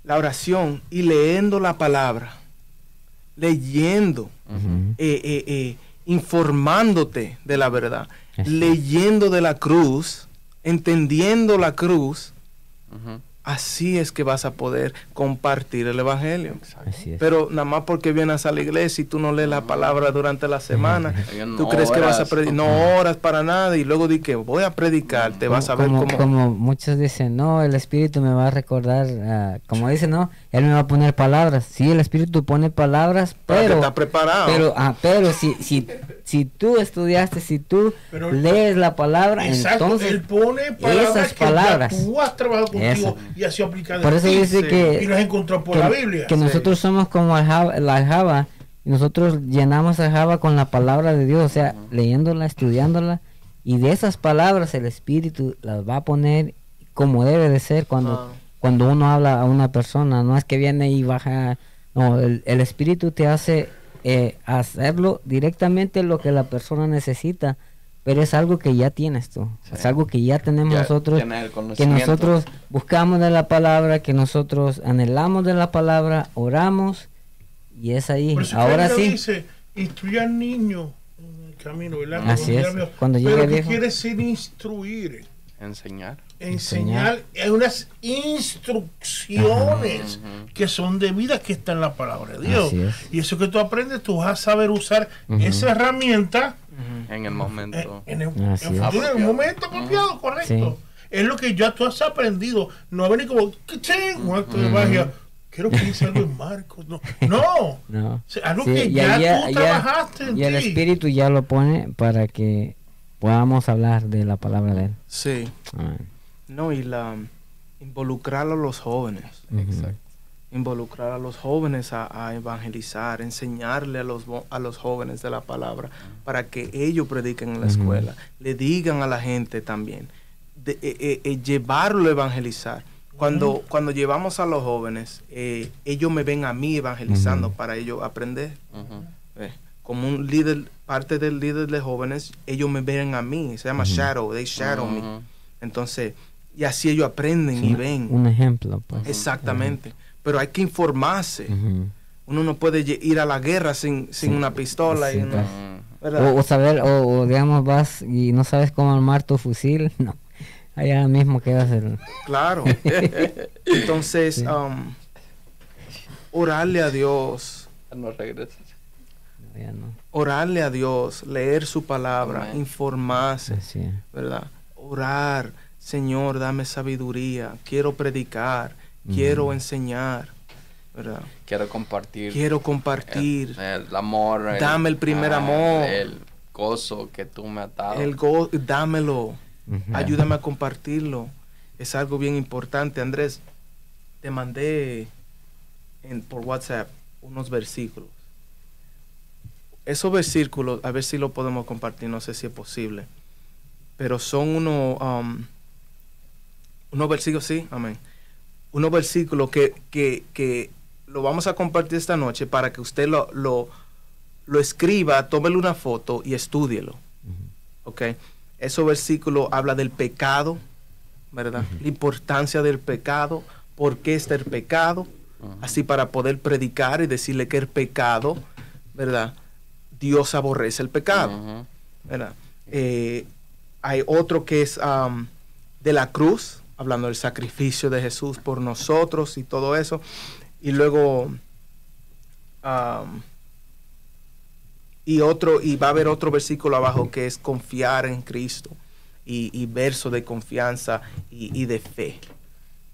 la oración y leyendo la palabra, leyendo, eh, eh, eh, informándote de la verdad, leyendo de la cruz, entendiendo la cruz. Así es que vas a poder compartir el Evangelio. Exacto. Así es. Pero nada más porque vienes a la iglesia y tú no lees la palabra durante la semana, (laughs) tú no crees que vas a predicar, no oras para nada y luego di que voy a predicar, te vas a ver como, como... como muchos dicen, no, el Espíritu me va a recordar, ah, como dicen, no, Él me va a poner palabras. Sí, el Espíritu pone palabras, para que pero, estás preparado. pero, ah, pero si, si, si tú estudiaste, si tú Pero- lees la palabra, Exacto, entonces, él pone palabras esas palabras. tú has trabajado contigo Eso. y así aplicado. por eso dice sí. que, y los encontró por que, la Biblia. que nosotros somos como el Java- la Java, y nosotros llenamos a Java con la palabra de Dios, o sea, leyéndola, estudiándola, y de esas palabras el Espíritu las va a poner como debe de ser cuando, Ah. Cuando uno habla a una persona, no es que viene y baja, no, el, el Espíritu te hace eh, hacerlo directamente lo que la persona necesita, pero es algo que ya tienes tú, es algo que ya tenemos Ya nosotros que nosotros buscamos de la palabra, que nosotros anhelamos de la palabra, oramos y es ahí. Por eso Ahora sí, dice, instruye al niño en el camino, ¿verdad? Así Cuando es, cuando llegue Pero viejo. quiere decir instruir, Enseñar. Enseñar, hay unas instrucciones que son debidas que está en la palabra de Dios. Es. Y eso que tú aprendes, tú vas a saber usar esa herramienta En el en, momento. en el, Así en es. futuro, en el Apropiado. momento apropiado, correcto. Sí. Es lo que ya tú has aprendido. No venir como "Cachín", un acto de magia. Quiero que dice algo en Marcos. No, (laughs) no. no. O sea, algo Sí, que ya, allá- tú trabajaste en y el. Espíritu ya lo pone para que podamos hablar de la palabra de él. Sí, Amén. No, y la involucrar a los jóvenes. Exacto. involucrar a los jóvenes a, a evangelizar, enseñarle a los, bo- a los jóvenes de la palabra para que ellos prediquen en la escuela, le digan a la gente también, de, eh, eh, eh, llevarlo a evangelizar. Cuando, cuando llevamos a los jóvenes, eh, ellos me ven a mí evangelizando para ellos aprender. Eh, como un líder, parte del líder de jóvenes, ellos me ven a mí, se llama shadow, they shadow me. Entonces, y así ellos aprenden Sí, y ven. Un ejemplo, pues. Exactamente. Pero hay que informarse. Uno no puede ir a la guerra sin, sin Sí. una pistola. Sí, y una-. Ujú. ¿verdad? O, o saber, o, o digamos, vas y no sabes cómo armar tu fusil, (laughs) no. Allá mismo quedas el... Claro. (laughs) Entonces, Sí. um, orarle a Dios, No regresas. no, ya no. orarle a Dios, leer su palabra, Amén. informarse. ¿verdad? Orar, Señor, dame sabiduría, quiero predicar, quiero enseñar, ¿verdad? Quiero compartir. Quiero compartir El, el amor. Dame el primer amor. El gozo que tú me has dado. el go, dámelo, ayúdame a compartirlo. Es algo bien importante, Andrés. Te mandé en, por WhatsApp unos versículos. Esos versículos, a ver si lo podemos compartir, no sé si es posible. Pero son unos, um, unos versículos, sí, amén. Unos versículos que, que, que lo vamos a compartir esta noche para que usted lo, lo, lo escriba, tómele una foto y estúdielo. ¿Ok? Ese versículo habla del pecado, ¿verdad? La importancia del pecado, por qué está el pecado, así para poder predicar y decirle que el pecado, ¿verdad? Dios aborrece el pecado. ¿verdad? Eh, hay otro que es de la cruz, hablando del sacrificio de Jesús por nosotros y todo eso. Y luego, am, y otro, y va a haber otro versículo abajo que es confiar en Cristo y, y verso de confianza y, y de fe,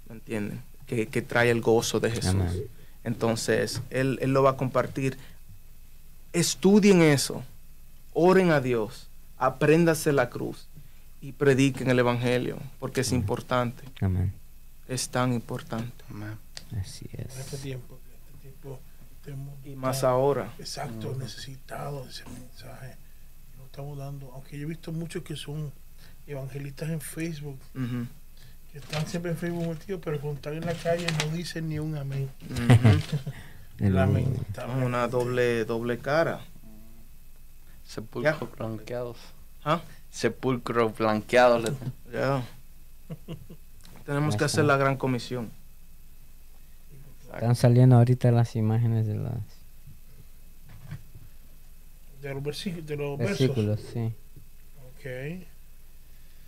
¿me entienden? Que, que trae el gozo de Jesús. Amén. Entonces, él, él lo va a compartir. Estudien eso, oren a Dios, apréndase la cruz y prediquen el Evangelio, porque es importante, Amén. es tan importante. Amén. Así En este es. tiempo, en este tiempo tenemos Y más ahora. Exacto, necesitado de ese mensaje. Lo estamos dando, aunque yo he visto muchos que son evangelistas en Facebook, que están siempre en Facebook metidos, pero cuando están en la calle no dicen ni un amén. (laughs) El- Lamentablemente. Una doble, doble cara. Sepulcros blanqueados. ¿Ah? Sepulcros blanqueados. le- Ya. (laughs) Tenemos que hacer la gran comisión. Están saliendo ahorita las imágenes de los De los, versi- de los versículos, sí. Ok.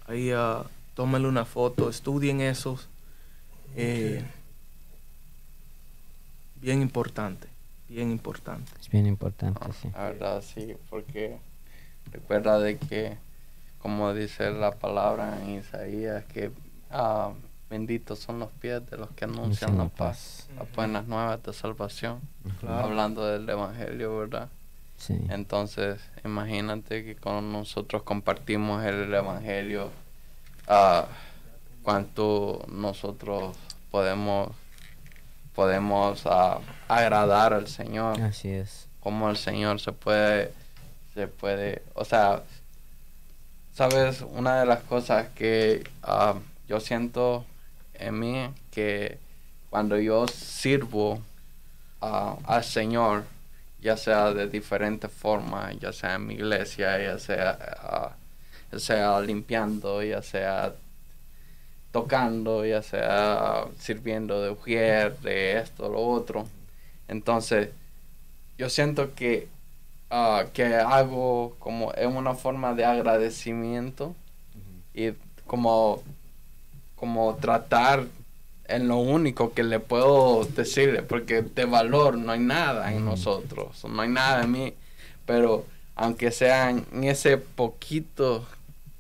Ahí ah, tómenle una foto, estudien esos. Eh, Bien importante, bien importante. Es bien importante, sí. La verdad, sí, porque recuerda de que, como dice la palabra en Isaías, que ah, benditos son los pies de los que anuncian la la paz, las buenas nuevas de salvación, Claro. hablando del Evangelio, ¿verdad? Sí. Entonces, imagínate que con nosotros compartimos el Evangelio, ah, cuánto nosotros podemos podemos ah, agradar al Señor Así es. cómo el Señor se puede, se puede, o sea, sabes, una de las cosas que ah, yo siento en mí, que cuando yo sirvo ah, al Señor, ya sea de diferentes formas, ya sea en mi iglesia, ya sea, ah, ya sea limpiando, ya sea tocando, ya sea sirviendo de ujier, de esto, lo otro. Entonces, yo siento que, ah, que hago como es una forma de agradecimiento y como, como tratar en lo único que le puedo decirle, porque de valor no hay nada en nosotros, no hay nada en mí, pero aunque sea en ese poquito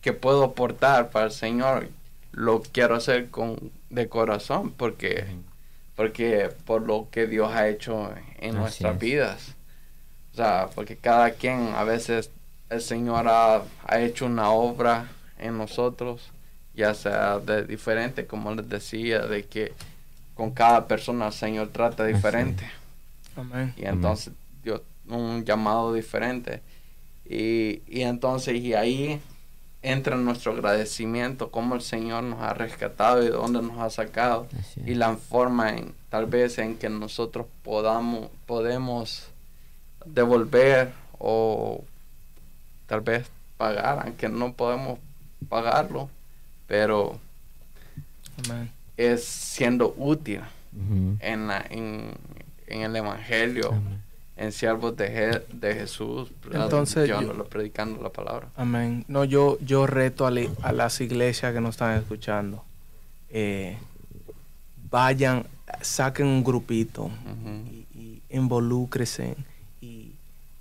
que puedo aportar para el Señor, lo quiero hacer con de corazón, porque porque por lo que Dios ha hecho en Así nuestras es. vidas. O sea, porque cada quien, a veces el Señor ha, ha hecho una obra en nosotros, ya sea de diferente, como les decía, de que con cada persona el Señor trata diferente. Amén. Y entonces Dios, un llamado diferente. Y, y entonces, y ahí entra nuestro agradecimiento, cómo el Señor nos ha rescatado y de dónde nos ha sacado y la forma en tal vez en que nosotros podamos podemos devolver o tal vez pagar aunque no podemos pagarlo pero es siendo útil en la en, en el evangelio en siervos de, Je- de Jesús Entonces, yo- llevándolo, predicando la palabra. Amén. No, yo, yo reto a, le- a las iglesias que nos están escuchando. eh, vayan, saquen un grupito y, y involúcrense y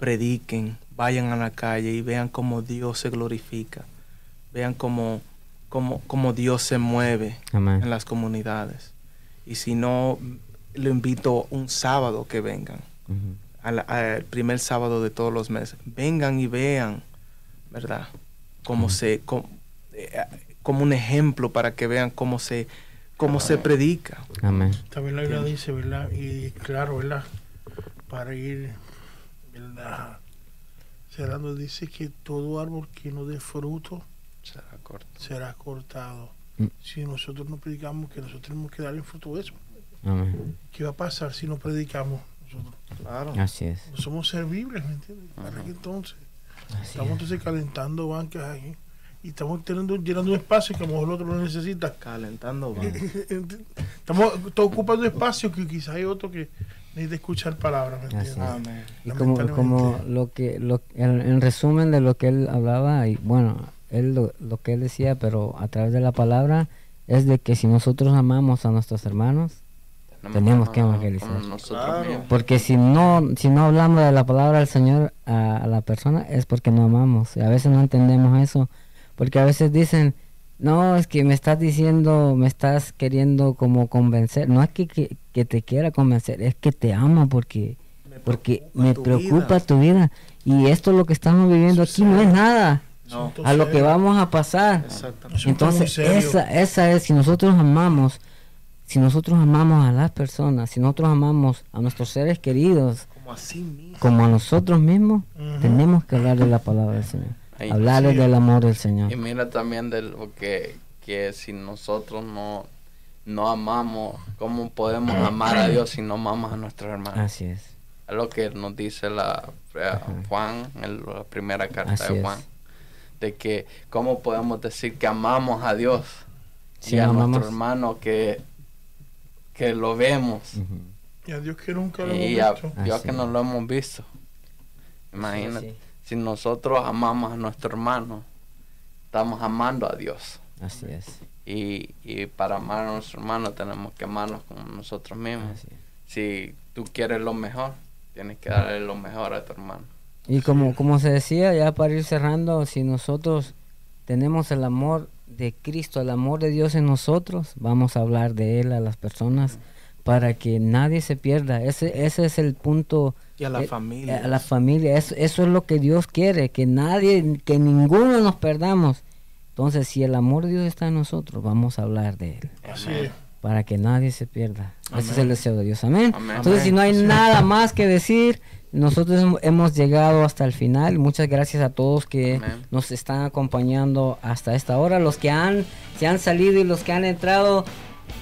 prediquen, vayan a la calle y vean cómo Dios se glorifica. Vean cómo, cómo, cómo Dios se mueve Amén. en las comunidades. Y si no, lo invito un sábado que vengan Ujú. al, al primer sábado de todos los meses. Vengan y vean, ¿verdad? Cómo se, com- eh, como un ejemplo para que vean cómo se, cómo se predica. Amén. También la Biblia dice, ¿verdad? Y claro, ¿verdad? Para ir, ¿verdad? Cerrando, dice que todo árbol que no dé fruto será corto será cortado. Mm. Si nosotros no predicamos que nosotros tenemos que darle fruto de eso, Amén. ¿Qué va a pasar si no predicamos nosotros? Claro. Así es. No somos servibles, ¿me entiendes? ¿Para qué entonces? Así Estamos es. entonces calentando bancas ahí. Y estamos teniendo, llenando un espacio que a lo mejor el otro lo necesita. Calentando. (laughs) va. Estamos ocupando espacio que quizás hay otro que necesita escuchar palabras, ¿me entiendes? Amén. Y como, como lo que, lo, en, en resumen de lo que él hablaba, y bueno, él lo, lo que él decía, pero a través de la palabra, es de que si nosotros amamos a nuestros hermanos, Tenemos que evangelizar. Claro. porque si no, si no hablamos de la palabra del Señor a, a la persona, es porque no amamos. Y a veces no entendemos eso, porque a veces dicen, no, es que me estás diciendo, me estás queriendo como convencer. No es que, que, que te quiera convencer, es que te amo porque porque me tu preocupa vida. tu vida y esto lo que estamos viviendo aquí no es nada No. A lo que vamos a pasar entonces esa esa es si nosotros amamos si nosotros amamos a las personas si nosotros amamos a nuestros seres queridos Como así mismo. como a nosotros mismos tenemos que hablar de la palabra del Señor Hablarles Sí. del amor del Señor Y mira también de lo que, que si nosotros no, no amamos, ¿cómo podemos amar a Dios si no amamos a nuestros hermanos? así es Es lo que nos dice la, eh, Juan, en la primera carta Así de es. Juan. De que cómo podemos decir que amamos a Dios Si y a amamos- nuestro hermano que, que lo vemos. Y a Dios que nunca lo Y hemos a visto. Dios Así que es. no lo hemos visto. Imagínate. Sí, Si nosotros amamos a nuestro hermano, estamos amando a Dios. así es Y, y para amar a nuestro hermano tenemos que amarnos como nosotros mismos. así es. Si tú quieres lo mejor, tienes que darle lo mejor a tu hermano. Y como, como se decía, ya para ir cerrando, si nosotros tenemos el amor de Cristo, el amor de Dios en nosotros, vamos a hablar de Él a las personas para que nadie se pierda. Ese, ese es el punto. Y a la eh, familia. A la familia. Eso, eso es lo que Dios quiere, que nadie, que ninguno nos perdamos. Entonces, si el amor de Dios está en nosotros, vamos a hablar de Él Así es. para que nadie se pierda. Ese es el deseo de Dios. Amén. Amén. Entonces, si no hay nada más que decir, nosotros hem- hemos llegado hasta el final. Muchas gracias a todos que Amén. nos están acompañando hasta esta hora. Los que han se han salido y los que han entrado,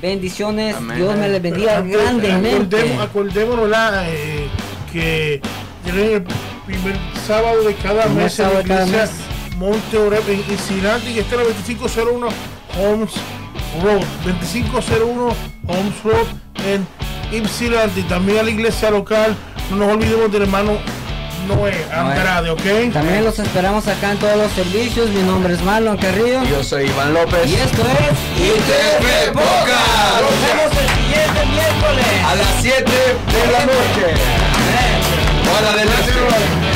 bendiciones. Amén. Dios me les bendiga grandemente. acordemos- acordémonos la, eh, que tienen el primer sábado de cada Primer mes en la iglesia mes. Monte Oreb en Cincinnati, que está en la 2501 Holmes Road. 2501 Holmes Road en Ypsilanti. También a la iglesia local. No nos olvidemos del hermano Noé Andrade, ¿ok? También los esperamos acá en todos los servicios. Mi nombre es Marlon Carrillo. Yo soy Iván López. Y esto es ITF Podcast. Nos vemos el siguiente miércoles. A las 7 de la noche. Del este.